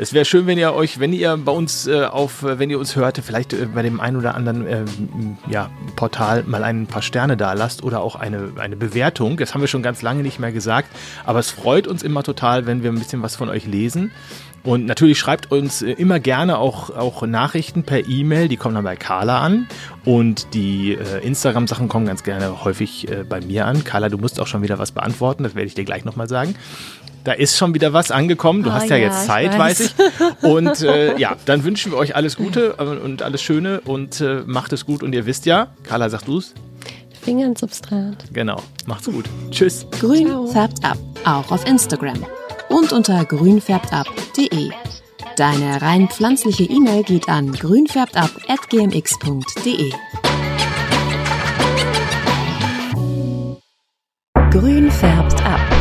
Es wäre schön, wenn ihr euch, wenn ihr bei uns äh, auf, wenn ihr uns hört, vielleicht äh, bei dem einen oder anderen äh, ja, Portal mal ein paar Sterne da lasst oder auch eine, eine Bewertung. Das haben wir schon ganz lange nicht mehr gesagt. Aber es freut uns immer total, wenn wir ein bisschen was von euch lesen. Und natürlich schreibt uns äh, immer gerne auch, auch Nachrichten per E-Mail, die kommen dann bei Carla an. Und die äh, Instagram-Sachen kommen ganz gerne häufig äh, bei mir an. Carla, du musst auch schon wieder was beantworten, das werde ich dir gleich nochmal sagen. Da ist schon wieder was angekommen. Du ah, hast ja, ja, jetzt Zeit, ich weiß. weiß ich. Und äh, <laughs> ja, dann wünschen wir euch alles Gute und alles Schöne und äh, macht es gut. Und ihr wisst ja, Carla, sag du's. Finger ins Substrat. Genau. Macht's gut. Tschüss. Grün Ciao. färbt ab. Auch auf Instagram. Und unter grünfärbtab.de. Deine rein pflanzliche E-Mail geht an grünfärbtab.gmx.de. Grün färbt ab.